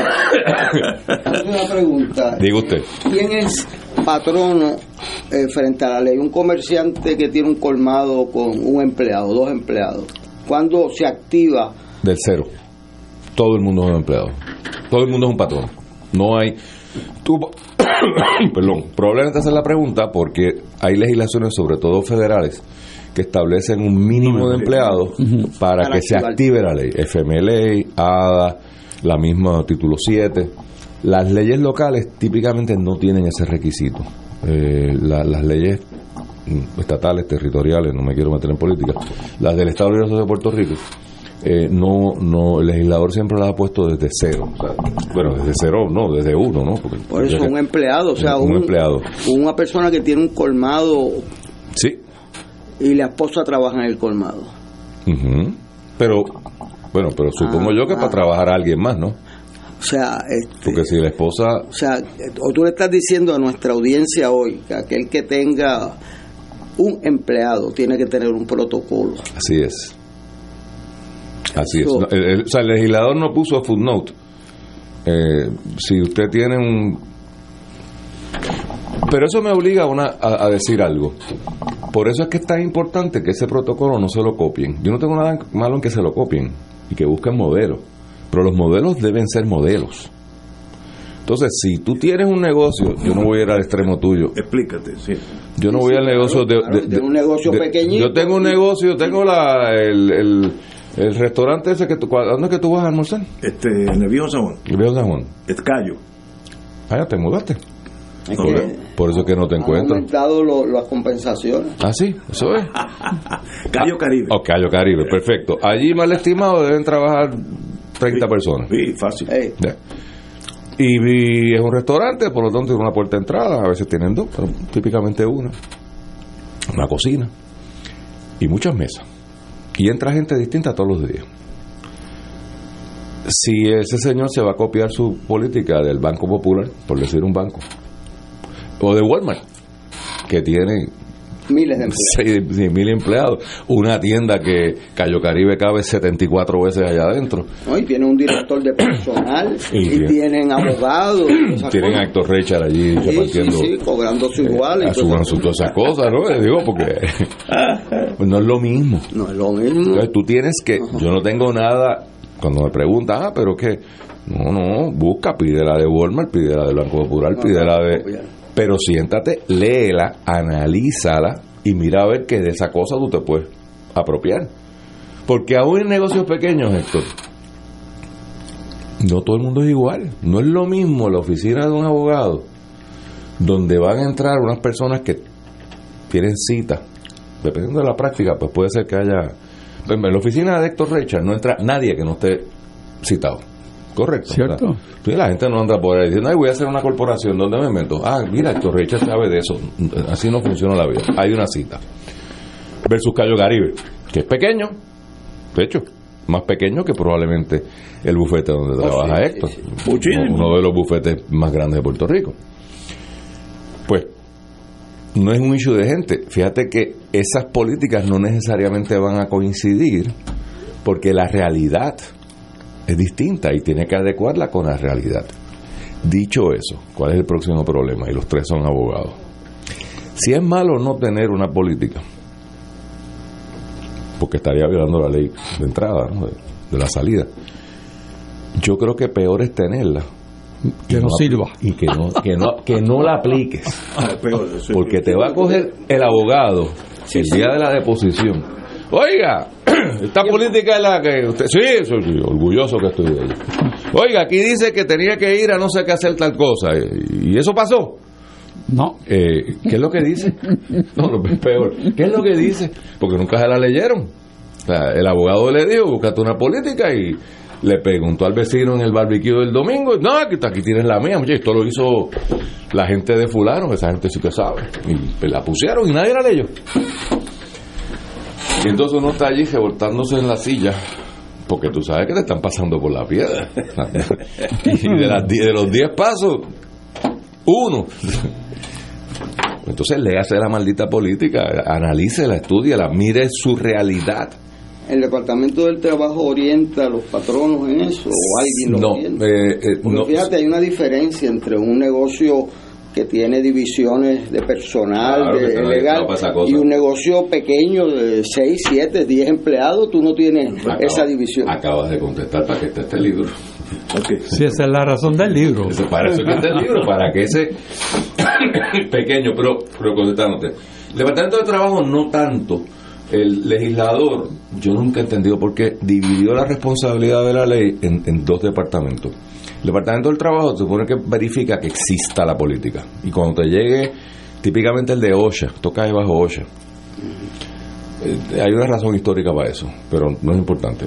pregunta. Diga usted. ¿Quién es patrono eh, frente a la ley? Un comerciante que tiene un colmado con un empleado, dos empleados. ¿Cuándo se activa? Del cero. Todo el mundo es un empleado. Todo el mundo es un patrón. No hay. Tú, *coughs* perdón, probablemente hacer la pregunta porque hay legislaciones, sobre todo federales, que establecen un mínimo de empleados para, Para que se active la ley. FMLA, ADA, la misma título 7. Las leyes locales típicamente no tienen ese requisito. Eh, la- las leyes estatales, territoriales, no me quiero meter en política, las del Estado Libre de Puerto Rico, eh, no, no, el legislador siempre las ha puesto desde cero. O sea, bueno, desde cero, no, desde uno, ¿no? Porque- Por eso, un empleado, o sea, un, un, empleado. una persona que tiene un colmado. Y la esposa trabaja en el colmado. Pero, bueno, pero supongo Ah, yo que ah. para trabajar a alguien más, ¿no? O sea, este, Porque si la esposa o sea, o tú le estás diciendo a nuestra audiencia hoy que aquel que tenga un empleado tiene que tener un protocolo. Así es. Así es. No, el- el- o sea, el legislador no puso footnote. Eh, si usted tiene un... Pero eso me obliga a, una, a, a decir algo. Por eso es que es tan importante que ese protocolo no se lo copien. Yo no tengo nada malo en que se lo copien y que busquen modelos. Pero los modelos deben ser modelos. Entonces, si tú tienes un negocio, yo no voy a ir al extremo tuyo. Explícate, sí. Yo no voy al negocio de, claro, de- de un negocio pequeñito. Yo tengo un negocio, tengo la, el, el, el restaurante ese que tú, ¿a ¿dónde es que tú vas a almorzar? Este, en el viejo San Juan. El viejo San Juan. Es Cayo. Ah, ya te mudaste. Es Por, que por eso que no te han encuentro. aumentado lo- las compensaciones. Ah, sí, eso es. *laughs* Cayo Caribe. Oh, Cayo Caribe, perfecto. Allí, mal estimado, deben trabajar 30 personas. Sí, fácil. Y, vi- es un restaurante, por lo tanto tiene una puerta de entrada, a veces tienen dos, pero típicamente una. Una cocina. Y muchas mesas. Y entra gente distinta todos los días. Si ese señor se va a copiar su política del Banco Popular, por decir un banco, o de Walmart, que tiene miles de empleados. seis- seis mil empleados, una tienda que Cayo Caribe cabe 74 veces allá adentro, ¿no? Y tienen un director de personal *coughs* Y y, tiene- tienen abogados. *coughs* tienen a. Héctor Richard allí Sí, sí, repartiendo sí, cobrando su igual. su todas esas cosas, ¿no? Digo porque pues *laughs* no es lo mismo. No es lo mismo. Entonces tú tienes que, yo no tengo nada, cuando me preguntan, ah, pero qué, no, no, busca, pídela de Walmart, pídela del Banco Popular, No, pídela no, de... Pero siéntate, léela, analízala y mira a ver que de esa cosa tú te puedes apropiar. Porque aún en negocios pequeños, Héctor, no todo el mundo es igual. No es lo mismo la oficina de un abogado, donde van a entrar unas personas que tienen cita. Dependiendo de la práctica, pues puede ser que haya... pues, En la oficina de Héctor Richard no entra nadie que no esté citado. Correcto. ¿Cierto? O sea, la gente no anda por ahí diciendo, ay, voy a hacer una corporación, ¿dónde me meto? Ah, mira, Héctor Richard sabe de eso. Así no funciona la vida. Hay una cita. Versus Cayo Caribe, que es pequeño, de hecho, más pequeño que probablemente el bufete donde trabaja sí, Héctor. sí, sí. Muchísimo. Uno de los bufetes más grandes de Puerto Rico. Pues, no es un issue de gente. Fíjate que esas políticas no necesariamente van a coincidir porque la realidad es distinta y tiene que adecuarla con la realidad. Dicho eso, ¿cuál es el próximo problema? Y los tres son abogados. Si es malo no tener una política, porque estaría violando la ley de entrada, ¿no? de, de la salida, yo creo que peor es tenerla. Que no sirva. Y que no, que no, que no la apliques. *laughs* Ah. Porque te va a coger el abogado el día de la deposición. Oiga, *clears throat* esta política es la que usted. Sí, soy orgulloso que estoy de ella. Oiga, aquí dice que tenía que ir a no sé qué hacer tal cosa. ¿Y eso pasó? No. Eh, ¿Qué es lo que dice? *laughs* No, lo peor. ¿Qué es lo que dice? Porque nunca se la leyeron. O sea, el abogado le dijo, búscate una política y le preguntó al vecino en el barbecue del domingo, no, aquí, aquí tienes la mía, muchacho, esto lo hizo la gente de fulano, esa gente sí que sabe. Y la pusieron y nadie la leyó. Y entonces uno está allí revoltándose en la silla, porque tú sabes que te están pasando por la piedra. *laughs* y de, las die- de los 10 pasos, uno. Entonces léase la maldita política, analícela, estudiala, mire su realidad. ¿El Departamento del Trabajo orienta a los patronos en eso o alguien lo No, orienta? eh, eh, Porque no. fíjate, hay una diferencia entre un negocio que tiene divisiones de personal Claro, de- legal y un negocio pequeño de 6, 7, 10 empleados, tú no tienes Acaba- esa división. Acabas de contestar para que esté este libro. Sí, esa es la razón del libro. Eso, para eso que está el libro, para que ese *coughs* pequeño, pero, pero contestándote. El Departamento de Trabajo no tanto. El legislador, yo nunca he entendido por qué dividió la responsabilidad de la ley en, en dos departamentos. El Departamento del Trabajo supone que verifica que exista la política. Y cuando te llegue, típicamente el de OSHA, toca ahí bajo OSHA. Eh, hay una razón histórica para eso, pero no es importante.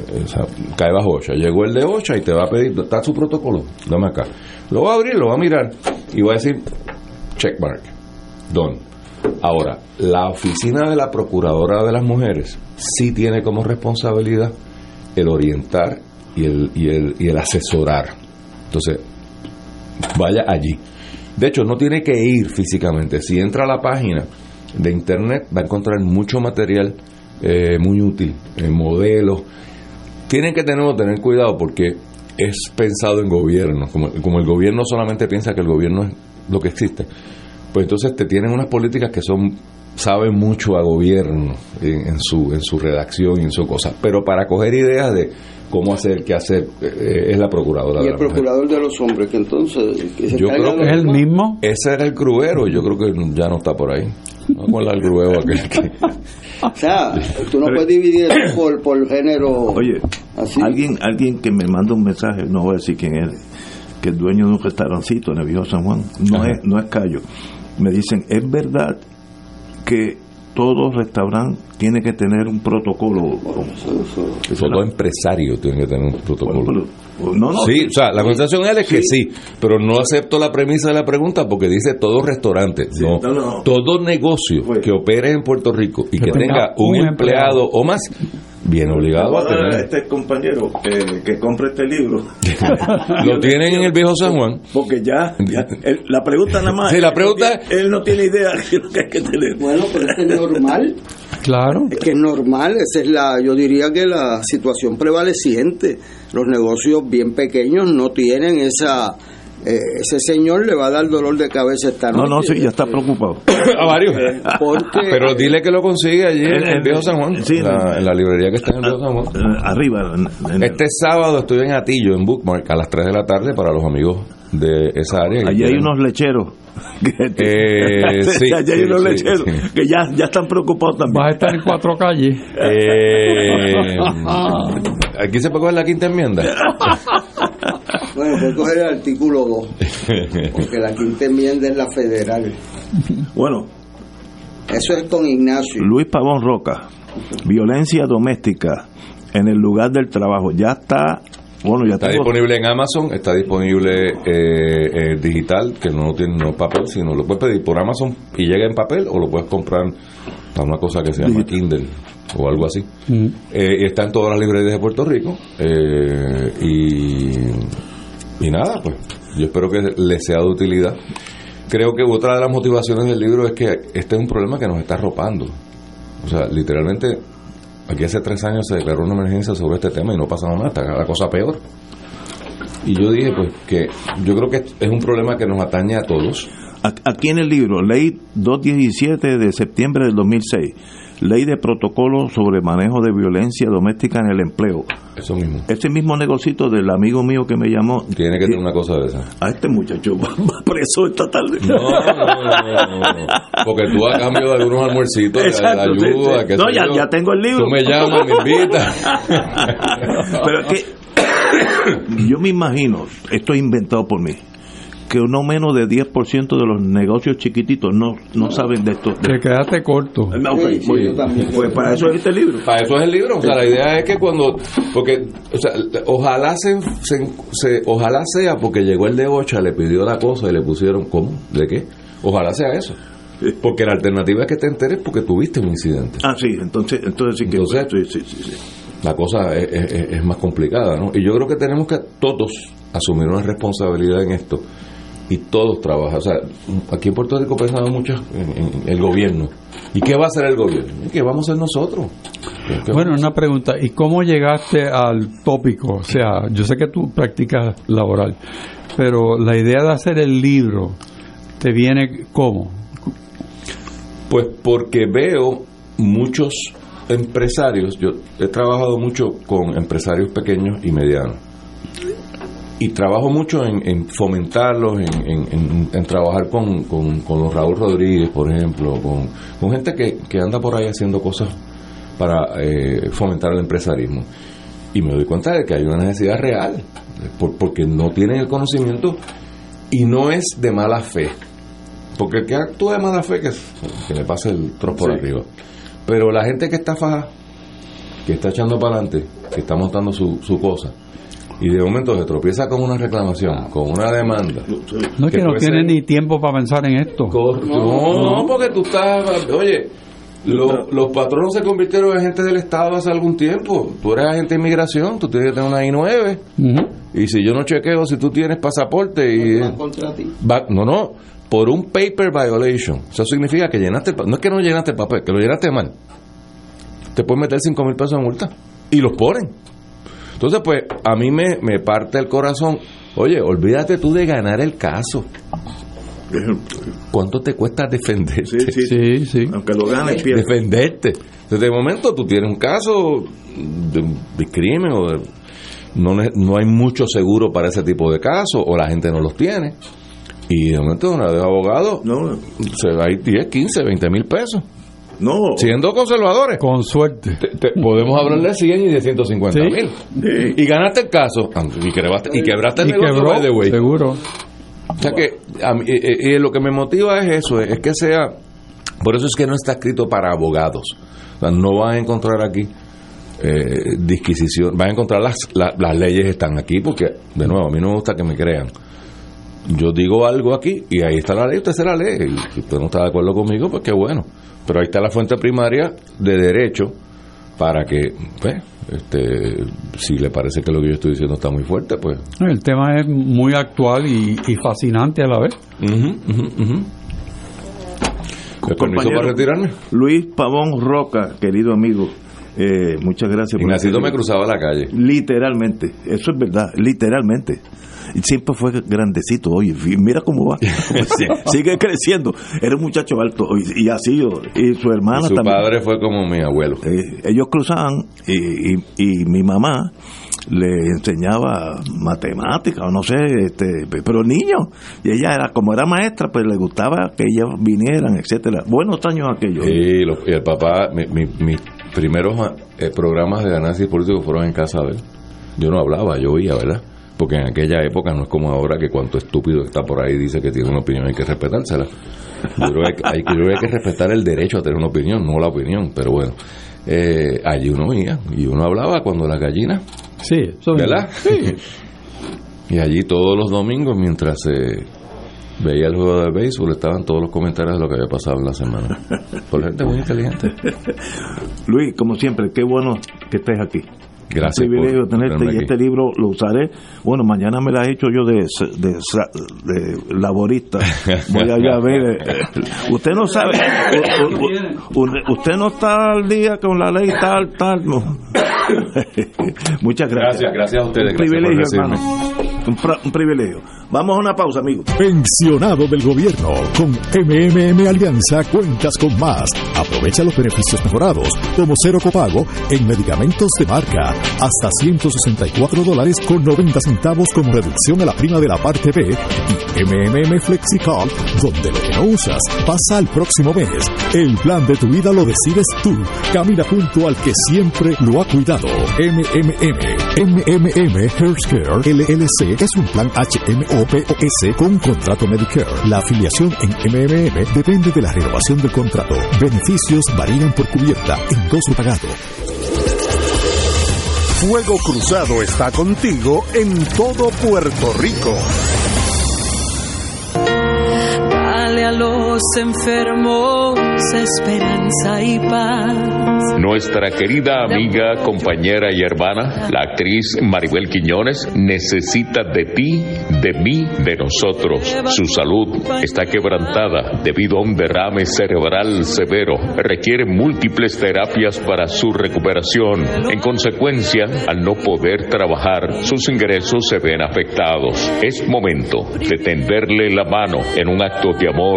Cae bajo OSHA. Llegó el de OSHA y te va a pedir, está su protocolo, dame acá. Lo va a abrir, lo va a mirar y va a decir, checkmark, done. Ahora, la oficina de la Procuradora de las Mujeres sí tiene como responsabilidad el orientar y el, y el, y el asesorar. Entonces, vaya allí. De hecho, no tiene que ir físicamente. Si entra a la página de internet, va a encontrar mucho material eh, muy útil, eh, modelos. Tienen que tener, tener cuidado porque es pensado en gobierno. Como, como el gobierno solamente piensa que el gobierno es lo que existe, pues entonces te tienen unas políticas que son saben mucho a gobierno en, en su en su redacción y en su cosa, pero para coger ideas de cómo hacer, qué hacer, eh, es la procuradora Y de el mujer. procurador de los hombres, que entonces... que se Yo creo que los demás. mismo. Ese era el gruero, yo creo que ya no está por ahí. No con el gruero aquel que... O sea, tú no puedes dividir eso por, por género... Oye, alguien alguien que me manda un mensaje, no voy a decir quién es, que es dueño de un restaurancito en el viejo San Juan, no es no es Cayo. Me dicen, ¿es verdad que todo restaurante tiene que tener un protocolo? Todo empresario tiene que tener un protocolo. no, no. sí, o sea, la conversación es que sí, pero no acepto la premisa de la pregunta porque dice todo restaurante, no, no, no. todo negocio que opere en Puerto Rico y que, tenga tenga un un empleado o más, bien obligado Voy a este compañero que, que compre este libro. *laughs* Lo tienen en el viejo San Juan. Porque ya, ya, el- la pregunta nada más. Sí, la él no pregunta- tiene- Él no tiene idea de lo que hay que tener. Bueno, pero es que es normal. Claro. Es que es normal, esa es la, yo diría que la situación prevaleciente. Los negocios bien pequeños no tienen esa, eh, ese señor le va a dar dolor de cabeza esta No, noche. no, sí, ya está preocupado. *coughs* A varios. Porque *laughs* Pero dile que lo consigue allí en En- el viejo San Juan, sí, la- en la librería que está en el viejo San Juan. Eh, Arriba. en- en- Este sábado estoy en Atillo, en Bookmark, a las 3 de la tarde para los amigos de esa área. Allí hay quieren- unos lecheros. Eh, *laughs* sí, allí hay sí, unos sí, lecheros sí. que ya, ya están preocupados también. Vas a estar en cuatro calles. Eh, *laughs* aquí se puede coger la quinta enmienda. Bueno, puedes coger el artículo 2, porque la quinta enmienda es la federal. Bueno, Eso es con Ignacio. Luis Pavón Roca, violencia doméstica en el lugar del trabajo. Ya está, bueno, ya Está tengo- disponible en Amazon, está disponible eh, eh, digital, que no tiene no papel, sino lo puedes pedir por Amazon y llega en papel o lo puedes comprar para una cosa que se llama Kindle o algo así. Mm. Eh, y está en todas las librerías de Puerto Rico. eh, y, y nada, pues yo espero que les sea de utilidad. Creo que otra de las motivaciones del libro es que este es un problema que nos está arropando. O sea, literalmente, aquí hace tres años se declaró una emergencia sobre este tema y no pasa nada, está la cosa peor. Y yo dije, pues, que yo creo que es un problema que nos atañe a todos. Aquí en el libro, ley 217 de septiembre del 2006, ley de protocolo sobre manejo de violencia doméstica en el empleo. Eso mismo. Ese mismo negocito del amigo mío que me llamó. Tiene que tener una cosa de esa. A este muchacho *laughs* va preso esta tarde. No, no, no, no, no. Porque tú a cambio de algunos almuercitos, Exacto, ayuda, sí. qué No, ya- yo, ya tengo el libro. Tú me llamas, me invitas. *laughs* Pero es que yo me imagino, esto es inventado por mí, que no menos de 10% de los negocios chiquititos no, no saben de esto. Te quedaste corto. Ah, ok, muy bien. Pues para eso es este libro. Para eso es el libro. O sea, la idea es que cuando. Porque, o sea, ojalá se, se- se- ojalá sea porque llegó el de Ocha, le pidió la cosa y le pusieron. ¿Cómo? ¿De qué? Ojalá sea eso. Porque la alternativa es que te enteres porque tuviste un incidente. Ah, sí, entonces, entonces sí que. Entonces, sí, sí, sí, sí. La cosa es, es- es- es más complicada, ¿no? Y yo creo que tenemos que todos asumir una responsabilidad en esto y todos trabajan. O sea, aquí en Puerto Rico pensamos mucho en, en el gobierno. ¿Y qué va a hacer el gobierno? ¿Y ¿Qué vamos a hacer nosotros? ¿Qué- qué Bueno, una pregunta, ¿y cómo llegaste al tópico? O sea, yo sé que tú practicas laboral, pero la idea de hacer el libro, ¿te viene cómo? Pues porque veo muchos empresarios, yo he trabajado mucho con empresarios pequeños y medianos. Y trabajo mucho en, en fomentarlos, en, en- en- en trabajar con, con- con los Raúl Rodríguez, por ejemplo, con, con gente que, que anda por ahí haciendo cosas para eh, fomentar el empresarismo. Y me doy cuenta de que hay una necesidad real, por- porque no tienen el conocimiento y no es de mala fe. Porque el que actúa de mala fe, que, que le pase el trozo por Sí. arriba. Pero la gente que está faja, que está echando para adelante, que está montando su, su cosa, y de momento se tropieza con una reclamación, con una demanda. No es que no tiene ser- ni tiempo para pensar en esto. No, no, porque tú estás. Oye, lo- los patronos se convirtieron en agentes del Estado hace algún tiempo. Tú eres agente de inmigración, tú tienes que tener una I-9. Y si yo no chequeo si tú tienes pasaporte y. contra ti. Va- no, no, por un paper violation. Eso significa que llenaste No es que no llenaste el papel, que lo llenaste mal. Te pueden meter 5 mil pesos de multa. Y los ponen. Entonces, pues, a mí me, me parte el corazón. Oye, olvídate tú de ganar el caso. ¿Cuánto te cuesta defenderte? Sí, sí. sí. Aunque lo ganes, pierdes. Defenderte. Desde el momento tú tienes un caso de, de crimen o de- no, no hay mucho seguro para ese tipo de casos o la gente no los tiene. Y de momento una de abogado se va a ir 10, 15, 20 mil pesos. No. Siendo conservadores. Con suerte. podemos hablar de 100 y de 150 Sí. mil. Y ganaste el caso. Y quebraste, y quebraste el Y negocio, quebró, by the way. seguro. O sea que a mí- eh, eh, lo que me motiva es eso, es que sea, por eso es que no está escrito para abogados. O sea, no van a encontrar aquí eh, disquisición, van a encontrar las, la- las leyes están aquí, porque de nuevo, a mí no me gusta que me crean. Yo digo algo aquí y ahí está la ley, usted se la lee. Y si usted no está de acuerdo conmigo, pues qué bueno. Pero ahí está la fuente primaria de derecho para que, pues, este, si le parece que lo que yo estoy diciendo está muy fuerte, pues El tema es muy actual y, y fascinante a la vez. ¿Me permiso para retirarme? Luis Pavón Roca, querido amigo, eh, muchas gracias. Ignacito me cruzaba la calle. Literalmente, eso es verdad, literalmente. Y siempre fue grandecito, oye, mira cómo va, *laughs* sigue creciendo. Era un muchacho alto y, así, yo- y su hermana Y su también. padre fue como mi abuelo. Eh, ellos cruzaban y, y- y mi mamá le enseñaba matemáticas o no sé, este, pero niño, y ella era como era maestra, pues le gustaba que ellas vinieran, etcétera. Buenos años aquellos. Y, el papá, mi- mi- mis primeros eh, programas de análisis político fueron en casa de él. Yo no hablaba, yo oía, ¿verdad? Porque en aquella época no es como ahora que cuanto estúpido está por ahí dice que tiene una opinión hay que respetársela. Yo creo que hay, yo creo que hay que respetar el derecho a tener una opinión, no la opinión, pero bueno. Eh, allí uno oía y uno hablaba cuando las gallinas Sí, ¿verdad? *laughs* Y allí todos los domingos, mientras se veía el juego de béisbol, estaban todos los comentarios de lo que había pasado en la semana. Por *laughs* gente muy inteligente. *laughs* Luis, como siempre, qué bueno que estés aquí. Gracias Un privilegio por tenerte tenerme y aquí. este libro lo usaré. Bueno, mañana me la he hecho yo de, de, de laborista. Voy allá a ver. eh, Usted no sabe. Usted no está al día con la ley tal, tal. no. *coughs* Muchas gracias. Gracias, gracias a ustedes, Un privilegio, hermano. Un, un privilegio. Vamos a una pausa, amigos. Pensionado del gobierno. Con MMM Alianza cuentas con más. Aprovecha los beneficios mejorados, como cero copago en medicamentos de marca, hasta 164 dólares con 90 centavos como reducción a la prima de la parte B y MMM FlexiCard, donde lo que no usas pasa al próximo mes. El plan de tu vida lo decides tú. Camina junto al que siempre lo ha cuidado. MMM. MMM Healthcare LLC es un plan HMO-POS con contrato Medicare. La afiliación en MMM depende de la renovación del contrato. Beneficios varían por cubierta, endoso pagado. Fuego Cruzado está contigo en todo Puerto Rico. Darle a los enfermos esperanza y paz. Nuestra querida amiga, compañera y hermana, la actriz Maribel Quiñones, necesita de ti, de mí, de nosotros. Su salud está quebrantada debido a un derrame cerebral severo. Requiere múltiples terapias para su recuperación. En consecuencia, al no poder trabajar, sus ingresos se ven afectados. Es momento de tenderle la mano en un acto de amor,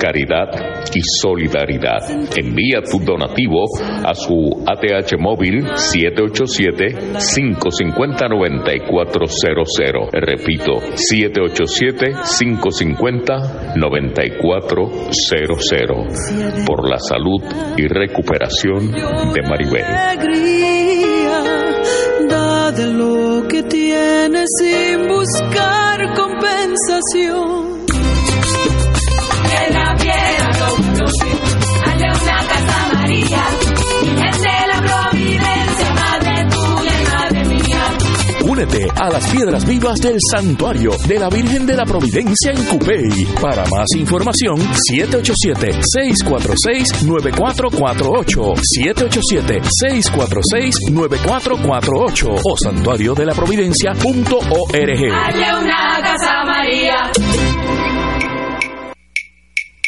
caridad y solidaridad. Envía tu donativo a su ATH móvil 787-550-9400. Repito, 787-550-9400. Por la salud y recuperación de Maribel. Da de lo que tienes sin buscar compensación. Únete a las piedras vivas del santuario de la Virgen de la Providencia en Cupey. Para más información, 787-646-9448, 787-646-9448 o santuario de la providencia.org. Una casa María.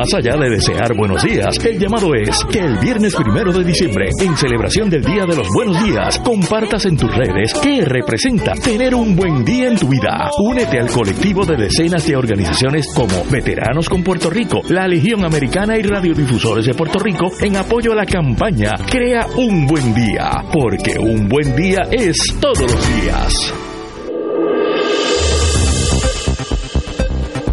Más allá de desear buenos días, el llamado es que el viernes primero de diciembre, en celebración del Día de los Buenos Días, compartas en tus redes qué representa tener un buen día en tu vida. Únete al colectivo de decenas de organizaciones como Veteranos con Puerto Rico, la Legión Americana y Radiodifusores de Puerto Rico en apoyo a la campaña Crea un buen día, porque un buen día es todos los días.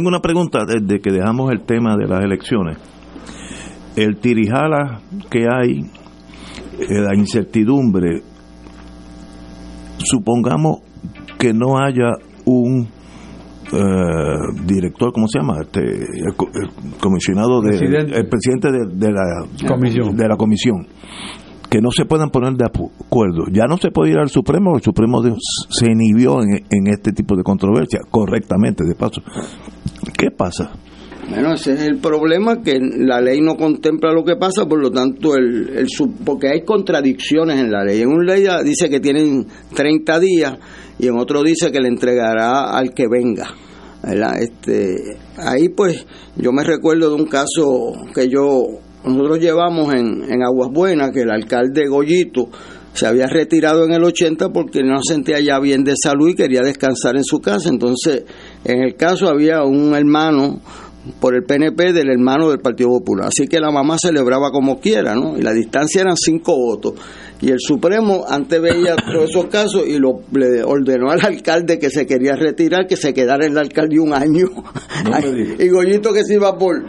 Tengo una pregunta desde que dejamos el tema de las elecciones. El tirijala que hay, eh, la incertidumbre, supongamos que no haya un eh, director, ¿cómo se llama? Este, el, co- el comisionado de, Presidente. el presidente de, de la Comisión. de la comisión que no se puedan poner de acuerdo. Ya no se puede ir al Supremo, el Supremo se inhibió en, este tipo de controversia, correctamente, de paso. ¿Qué pasa? Bueno, ese es el problema, que la ley no contempla lo que pasa, por lo tanto, el, el porque hay contradicciones en la ley. En una ley dice que tienen 30 días y en otro dice que le entregará al que venga. Este, ahí pues yo me recuerdo de un caso que yo nosotros llevamos en, en Aguas Buenas, que el alcalde Goyito se había retirado en el 80 porque no se sentía ya bien de salud y quería descansar en su casa. Entonces, en el caso había un hermano por el PNP del hermano del Partido Popular. Así que la mamá celebraba como quiera, ¿no? Y la distancia eran cinco votos. Y el Supremo antes veía *coughs* todos esos casos y lo, le ordenó al alcalde que se quería retirar, que se quedara en la alcaldía un año. *laughs* y Goyito que se iba por,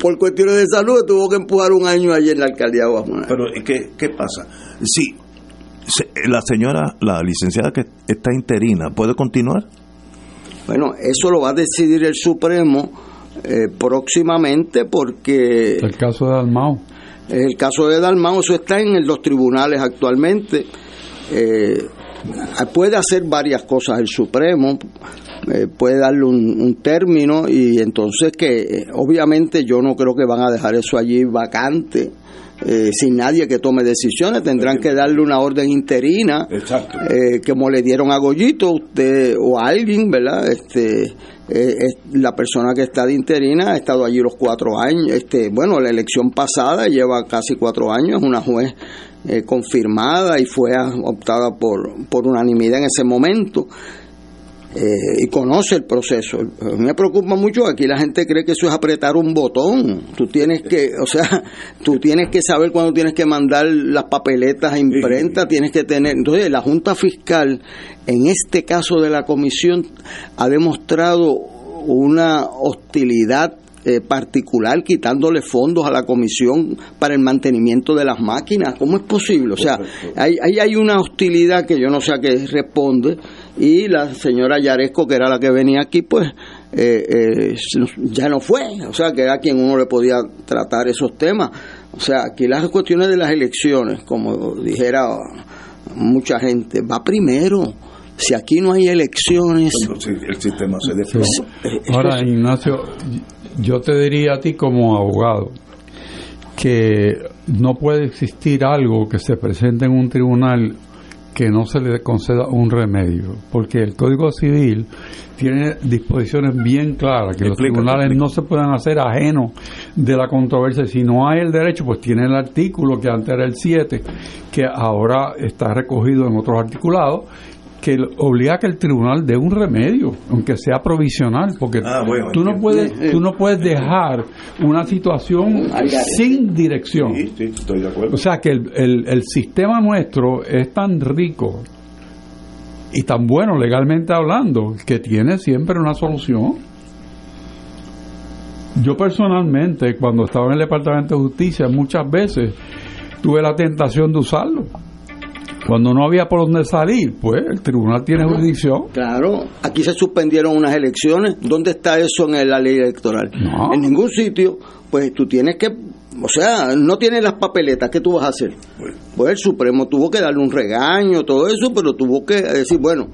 por cuestiones de salud, tuvo que empujar un año allí en la alcaldía de Pero ¿qué, qué pasa? Si se- la señora, la licenciada que está interina, ¿puede continuar? Bueno, eso lo va a decidir el Supremo eh, próximamente porque... El caso de Almao. Es el caso de Dalmau, eso está en los tribunales actualmente. Eh, puede hacer varias cosas el Supremo, eh, puede darle un, un, término y entonces que eh, obviamente yo no creo que van a dejar eso allí vacante. Eh, sin nadie que tome decisiones, tendrán que darle una orden interina, eh, como le dieron a Goyito usted o a alguien, ¿verdad? Este, eh, es la persona que está de interina ha estado allí los cuatro años. Este, bueno, la elección pasada lleva casi cuatro años, es una juez eh, confirmada y fue optada por, por unanimidad en ese momento. Eh, y conoce el proceso. Me preocupa mucho aquí la gente cree que eso es apretar un botón. Tú tienes que, o sea, *laughs* tú tienes que saber cuándo tienes que mandar las papeletas a imprenta, tienes que tener. Entonces, la Junta Fiscal, en este caso de la comisión, ha demostrado una hostilidad eh, particular quitándole fondos a la comisión para el mantenimiento de las máquinas. ¿Cómo es posible? O sea, ahí hay, hay, una hostilidad que yo no sé a qué responde y la señora Yaresco, que era la que venía aquí, pues eh, eh, ya no fue. O sea, que era quien uno le podía tratar esos temas. O sea, aquí las cuestiones de las elecciones, como dijera mucha gente, va primero. Si aquí no hay elecciones... El sistema se desploma. Ahora, Ignacio, yo te diría a ti como abogado que no puede existir algo que se presente en un tribunal que no se le conceda un remedio, porque el Código Civil tiene disposiciones bien claras, que los tribunales no se puedan hacer ajenos de la controversia. Si no hay el derecho, pues tiene el artículo que antes era el 7, que ahora está recogido en otros articulados, que obliga a que el tribunal dé un remedio, aunque sea provisional, porque ah, bueno, tú no puedes tú no puedes dejar una situación sin dirección. Sí, sí, estoy de acuerdo. O sea que el, el, el sistema nuestro es tan rico y tan bueno legalmente hablando que tiene siempre una solución. Yo personalmente, cuando estaba en el Departamento de Justicia, muchas veces tuve la tentación de usarlo. Cuando no había por dónde salir, pues el tribunal tiene jurisdicción. Claro, aquí se suspendieron unas elecciones. ¿Dónde está eso en la ley electoral? No. En ningún sitio. Pues tú tienes que, o sea, no tienes las papeletas, ¿qué tú vas a hacer? Pues el Supremo tuvo que darle un regaño, todo eso, pero tuvo que decir, bueno,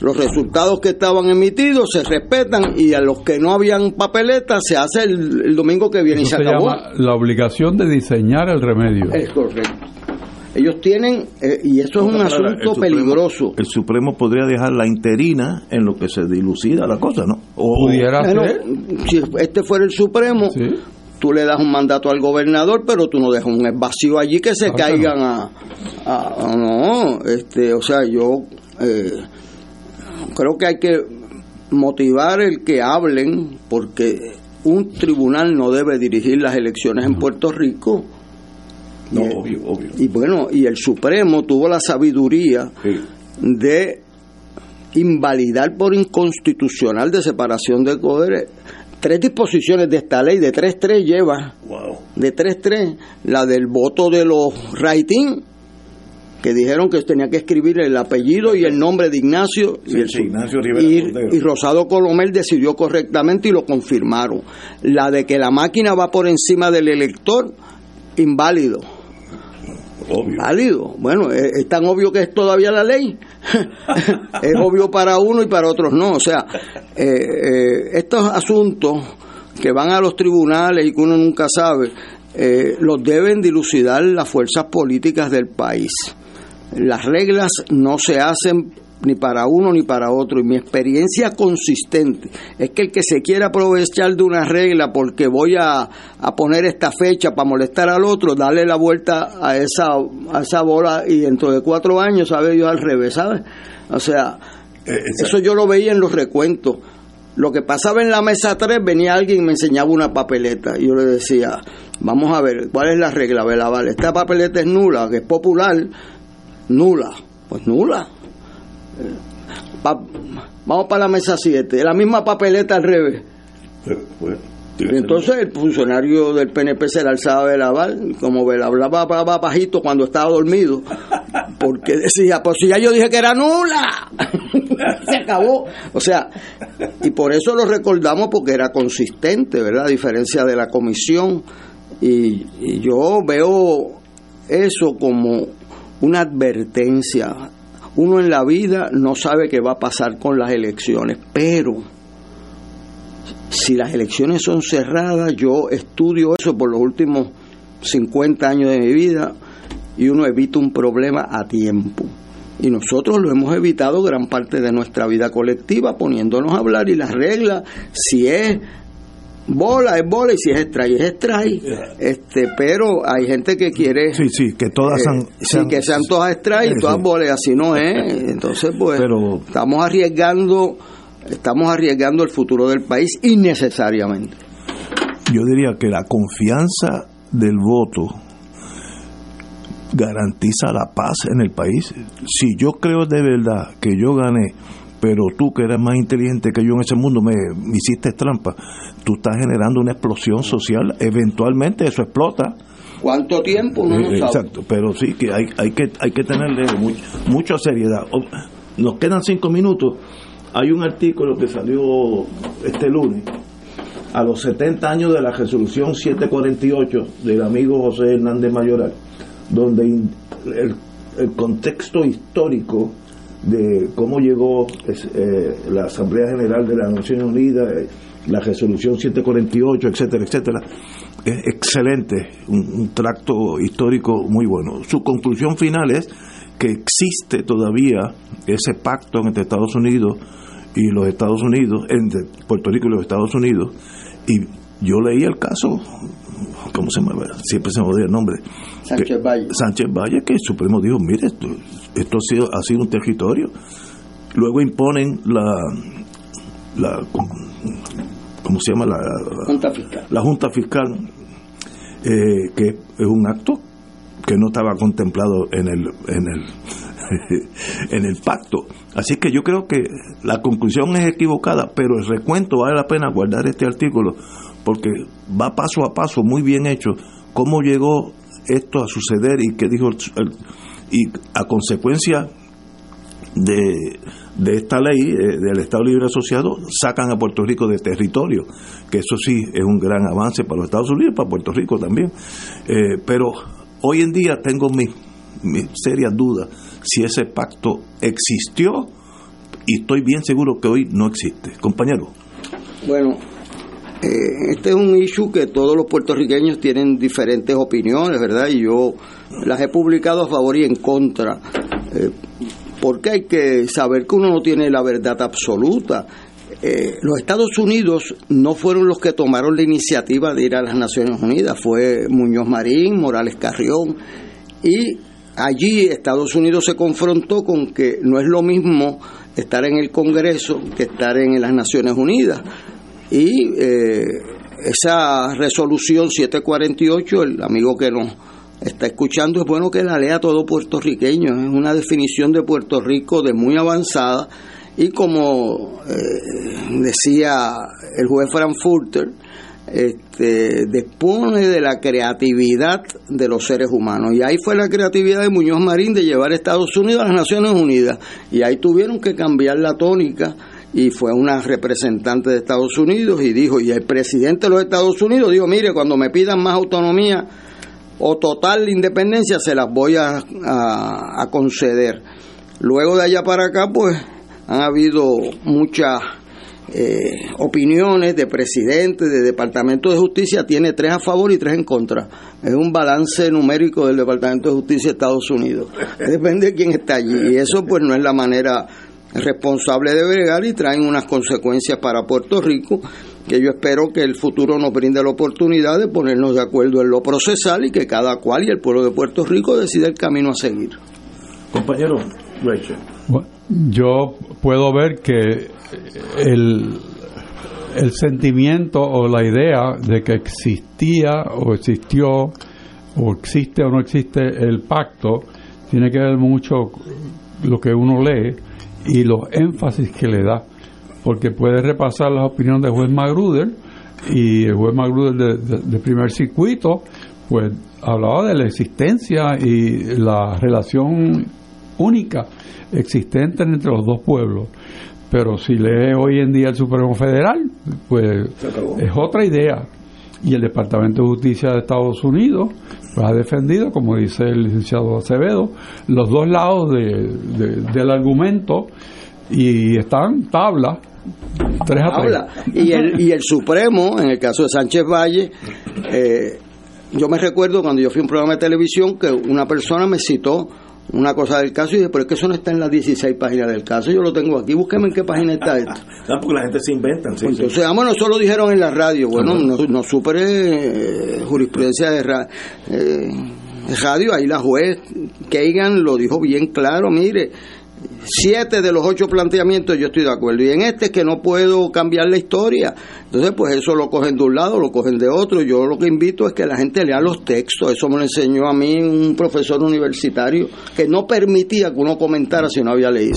los resultados que estaban emitidos se respetan y a los que no habían papeletas se hace el, el domingo que viene Eso y se se acabó. llama la obligación de diseñar el remedio. Es correcto. Ellos tienen, eh, y eso es un El asunto Supremo- peligroso. El Supremo podría dejar la interina en lo que se dilucida la cosa, ¿no? O, Bueno, si este fuera el Supremo, tú le das un mandato al gobernador, pero tú no dejas un vacío allí que se Claro que caigan a, a- a- No, este, o sea, yo eh, creo que hay que motivar el que hablen, porque un tribunal no debe dirigir las elecciones en Puerto Rico. No, Y- obvio, obvio. y bueno, y el Supremo tuvo la sabiduría de invalidar por inconstitucional de separación de poderes tres disposiciones de esta ley, de 3-3 lleva, de 3-3, la del voto de los writing, que dijeron que tenía que escribir el apellido y el nombre de Ignacio, Sí, y, el- sí, Ignacio y Rosado Colomel decidió correctamente y lo confirmaron. La de que la máquina va por encima del elector, inválido. Válido. Bueno, es, es tan obvio que es todavía la ley. *laughs* es obvio para uno y para otros no. O sea, eh, eh, estos asuntos que van a los tribunales y que uno nunca sabe, eh, los deben dilucidar las fuerzas políticas del país. Las reglas no se hacen ni para uno ni para otro. Y mi experiencia consistente es que el que se quiera aprovechar de una regla porque voy a, a poner esta fecha para molestar al otro, darle la vuelta a esa, a esa bola y dentro de cuatro años, sabe Dios al revés, ¿sabes? O sea, eso yo lo veía en los recuentos. Lo que pasaba en la mesa 3, venía alguien y me enseñaba una papeleta. Y yo le decía, vamos a ver, ¿cuál es la regla? Vela, vale, esta papeleta es nula, que es popular, nula. Pues nula. Pa- vamos para la mesa 7, la misma papeleta al revés. Y entonces el funcionario del PNP se le alzaba de lavar, como Vela hablaba hablaba bajito cuando estaba dormido, porque decía, pues si ya yo dije que era nula, *laughs* se acabó. O sea, y por eso lo recordamos porque era consistente, ¿verdad? A diferencia de la comisión, Y, y yo veo eso como una advertencia. Uno en la vida no sabe qué va a pasar con las elecciones, pero si las elecciones son cerradas, yo estudio eso por los últimos 50 años de mi vida y uno evita un problema a tiempo. Y nosotros lo hemos evitado gran parte de nuestra vida colectiva poniéndonos a hablar y las reglas, si es bola es bola y si es strike es strike. Este, pero hay gente que quiere Sí, sí, que todas eh, sean- sí, sean- que sean todas strike y Sí, todas sí. bolas, así no es. Entonces, pues estamos arriesgando estamos arriesgando el futuro del país innecesariamente. Yo diría que la confianza del voto garantiza la paz en el país. Si yo creo de verdad que yo gané, pero tú que eres más inteligente que yo en ese mundo me, me hiciste trampa, tú estás generando una explosión social, eventualmente eso explota. ¿Cuánto tiempo? No Eh. Exacto, pero sí que hay, hay que hay que tenerle much- mucha seriedad. Nos quedan cinco minutos. Hay un artículo que salió este lunes a los 70 años de la resolución 748 del amigo José Hernández Mayoral, donde el contexto histórico de cómo llegó eh, la Asamblea General de las Naciones Unidas, eh, la resolución 748, etcétera, etcétera, es excelente, un, un tracto histórico muy bueno. Su conclusión final es que existe todavía ese pacto entre Estados Unidos y los Estados Unidos, entre Puerto Rico y los Estados Unidos, y yo leí el caso, ¿cómo se llama? Siempre se me olvida el nombre. Sánchez Que- Valle. Sánchez Valle, que el Supremo dijo, mire, esto, esto ha, sido, ha sido un territorio. Luego imponen la, la ¿cómo se llama? La, Junta Fiscal. la Junta Fiscal, eh, que es un acto que no estaba contemplado en el, en el, *laughs* en el pacto. Así que yo creo que la conclusión es equivocada, pero el recuento vale la pena guardar este artículo porque va paso a paso, muy bien hecho, cómo llegó esto a suceder y qué dijo el- y a consecuencia de, de esta ley eh, del Estado Libre Asociado sacan a Puerto Rico de territorio, que eso sí es un gran avance para los Estados Unidos y para Puerto Rico también. Eh, pero hoy en día tengo mis serias dudas si ese pacto existió y estoy bien seguro que hoy no existe. Compañero. Bueno, eh, este es un issue que todos los puertorriqueños tienen diferentes opiniones, ¿verdad? Y yo las he publicado a favor y en contra. Eh, porque hay que saber que uno no tiene la verdad absoluta. Eh, los Estados Unidos no fueron los que tomaron la iniciativa de ir a las Naciones Unidas, fue Muñoz Marín, Morales Carrión, y allí Estados Unidos se confrontó con que no es lo mismo estar en el Congreso que estar en las Naciones Unidas. Y eh, esa resolución 748, el amigo que nos está escuchando, es bueno que la lea todo puertorriqueño. Es una definición de Puerto Rico de muy avanzada. Y como eh, decía el juez Frankfurter, este, dispone de la creatividad de los seres humanos. Y ahí fue la creatividad de Muñoz Marín de llevar a Estados Unidos a las Naciones Unidas. Y ahí tuvieron que cambiar la tónica y fue una representante de Estados Unidos y dijo, y el presidente de los Estados Unidos dijo, mire, cuando me pidan más autonomía o total independencia, se las voy a, a- conceder. Luego de allá para acá, pues han habido muchas eh, opiniones de presidente, de Departamento de Justicia, tiene tres a favor y tres en contra. Es un balance numérico del Departamento de Justicia de Estados Unidos. Depende de quién está allí. Y eso pues no es la manera responsable de bregar y traen unas consecuencias para Puerto Rico que yo espero que el futuro nos brinde la oportunidad de ponernos de acuerdo en lo procesal y que cada cual y el pueblo de Puerto Rico decida el camino a seguir. Compañero, Rachel. Bueno, Yo puedo ver que el, el sentimiento o la idea de que existía o existió o existe o no existe el pacto tiene que ver mucho lo que uno lee y los énfasis que le da porque puede repasar las opiniones del juez Magruder y el juez Magruder de, de- de primer circuito pues hablaba de la existencia y la relación única existente entre los dos pueblos. Pero si lee hoy en día el Supremo Federal pues es otra idea y el Departamento de Justicia de Estados Unidos ha defendido, como dice el licenciado Acevedo, los dos lados de- de- del argumento y están tabla, tres a tres. Y el, y el Supremo, en el caso de Sánchez Valle, eh, yo me recuerdo cuando yo fui a un programa de televisión que una persona me citó una cosa del caso y dije, pero es que eso no está en las 16 páginas del caso, yo lo tengo aquí, búsqueme en qué página está esto. Ah, porque la gente se inventan, sí, Entonces, sí. ah, bueno, eso lo dijeron en la radio. Bueno, no, no supere eh, jurisprudencia de, ra- eh, radio. Ahí la juez Kagan lo dijo bien claro. Mire, siete de los ocho planteamientos yo estoy de acuerdo. Y en este es que no puedo cambiar la historia. Entonces, pues eso lo cogen de un lado, lo cogen de otro. Yo lo que invito es que la gente lea los textos. Eso me lo enseñó a mí un profesor universitario que no permitía que uno comentara si no había leído.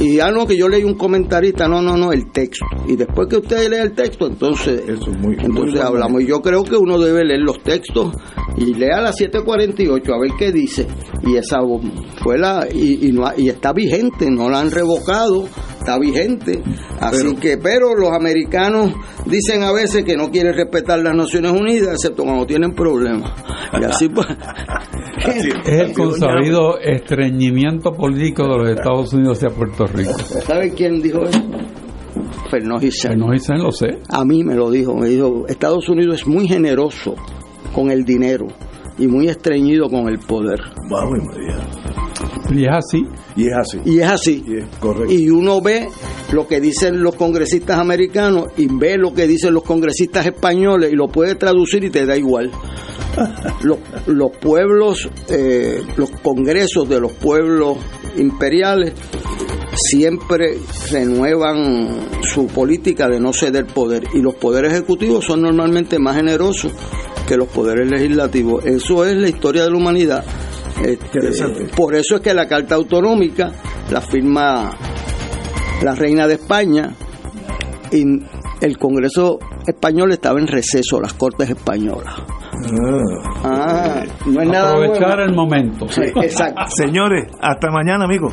Y ya no, que yo leí un comentarista, no, no, no, el texto. Y después que usted lea el texto, entonces, entonces hablamos. Y yo creo que uno debe leer los textos y lea la 748 a ver qué dice. Y esa fue la, y, y, no y está vigente, no la han revocado, está vigente. Así que, pero los americanos dicen a veces que no quieren respetar las Naciones Unidas, excepto cuando tienen problemas. Y así *laughs* pues. Es *laughs* el consabido estreñimiento político de los Estados Unidos hacia Puerto Rico. ¿Sabe quién dijo eso? Fernó Gisén, lo sé. A mí me lo dijo, me dijo, Estados Unidos es muy generoso con el dinero y muy estreñido con el poder. Y es así. Y es así. Y es así. Y uno ve lo que dicen los congresistas americanos y ve lo que dicen los congresistas españoles y lo puede traducir y te da igual. *laughs* Los, los pueblos, eh, los congresos de los pueblos imperiales siempre renuevan su política de no ceder poder y los poderes ejecutivos son normalmente más generosos que los poderes legislativos. Eso es la historia de la humanidad. Este, por eso es que la Carta Autonómica la firma la Reina de España y el Congreso español estaba en receso, las Cortes españolas. Ah, no es nada Aprovechar el momento. Sí, exacto. Señores, hasta mañana, amigos.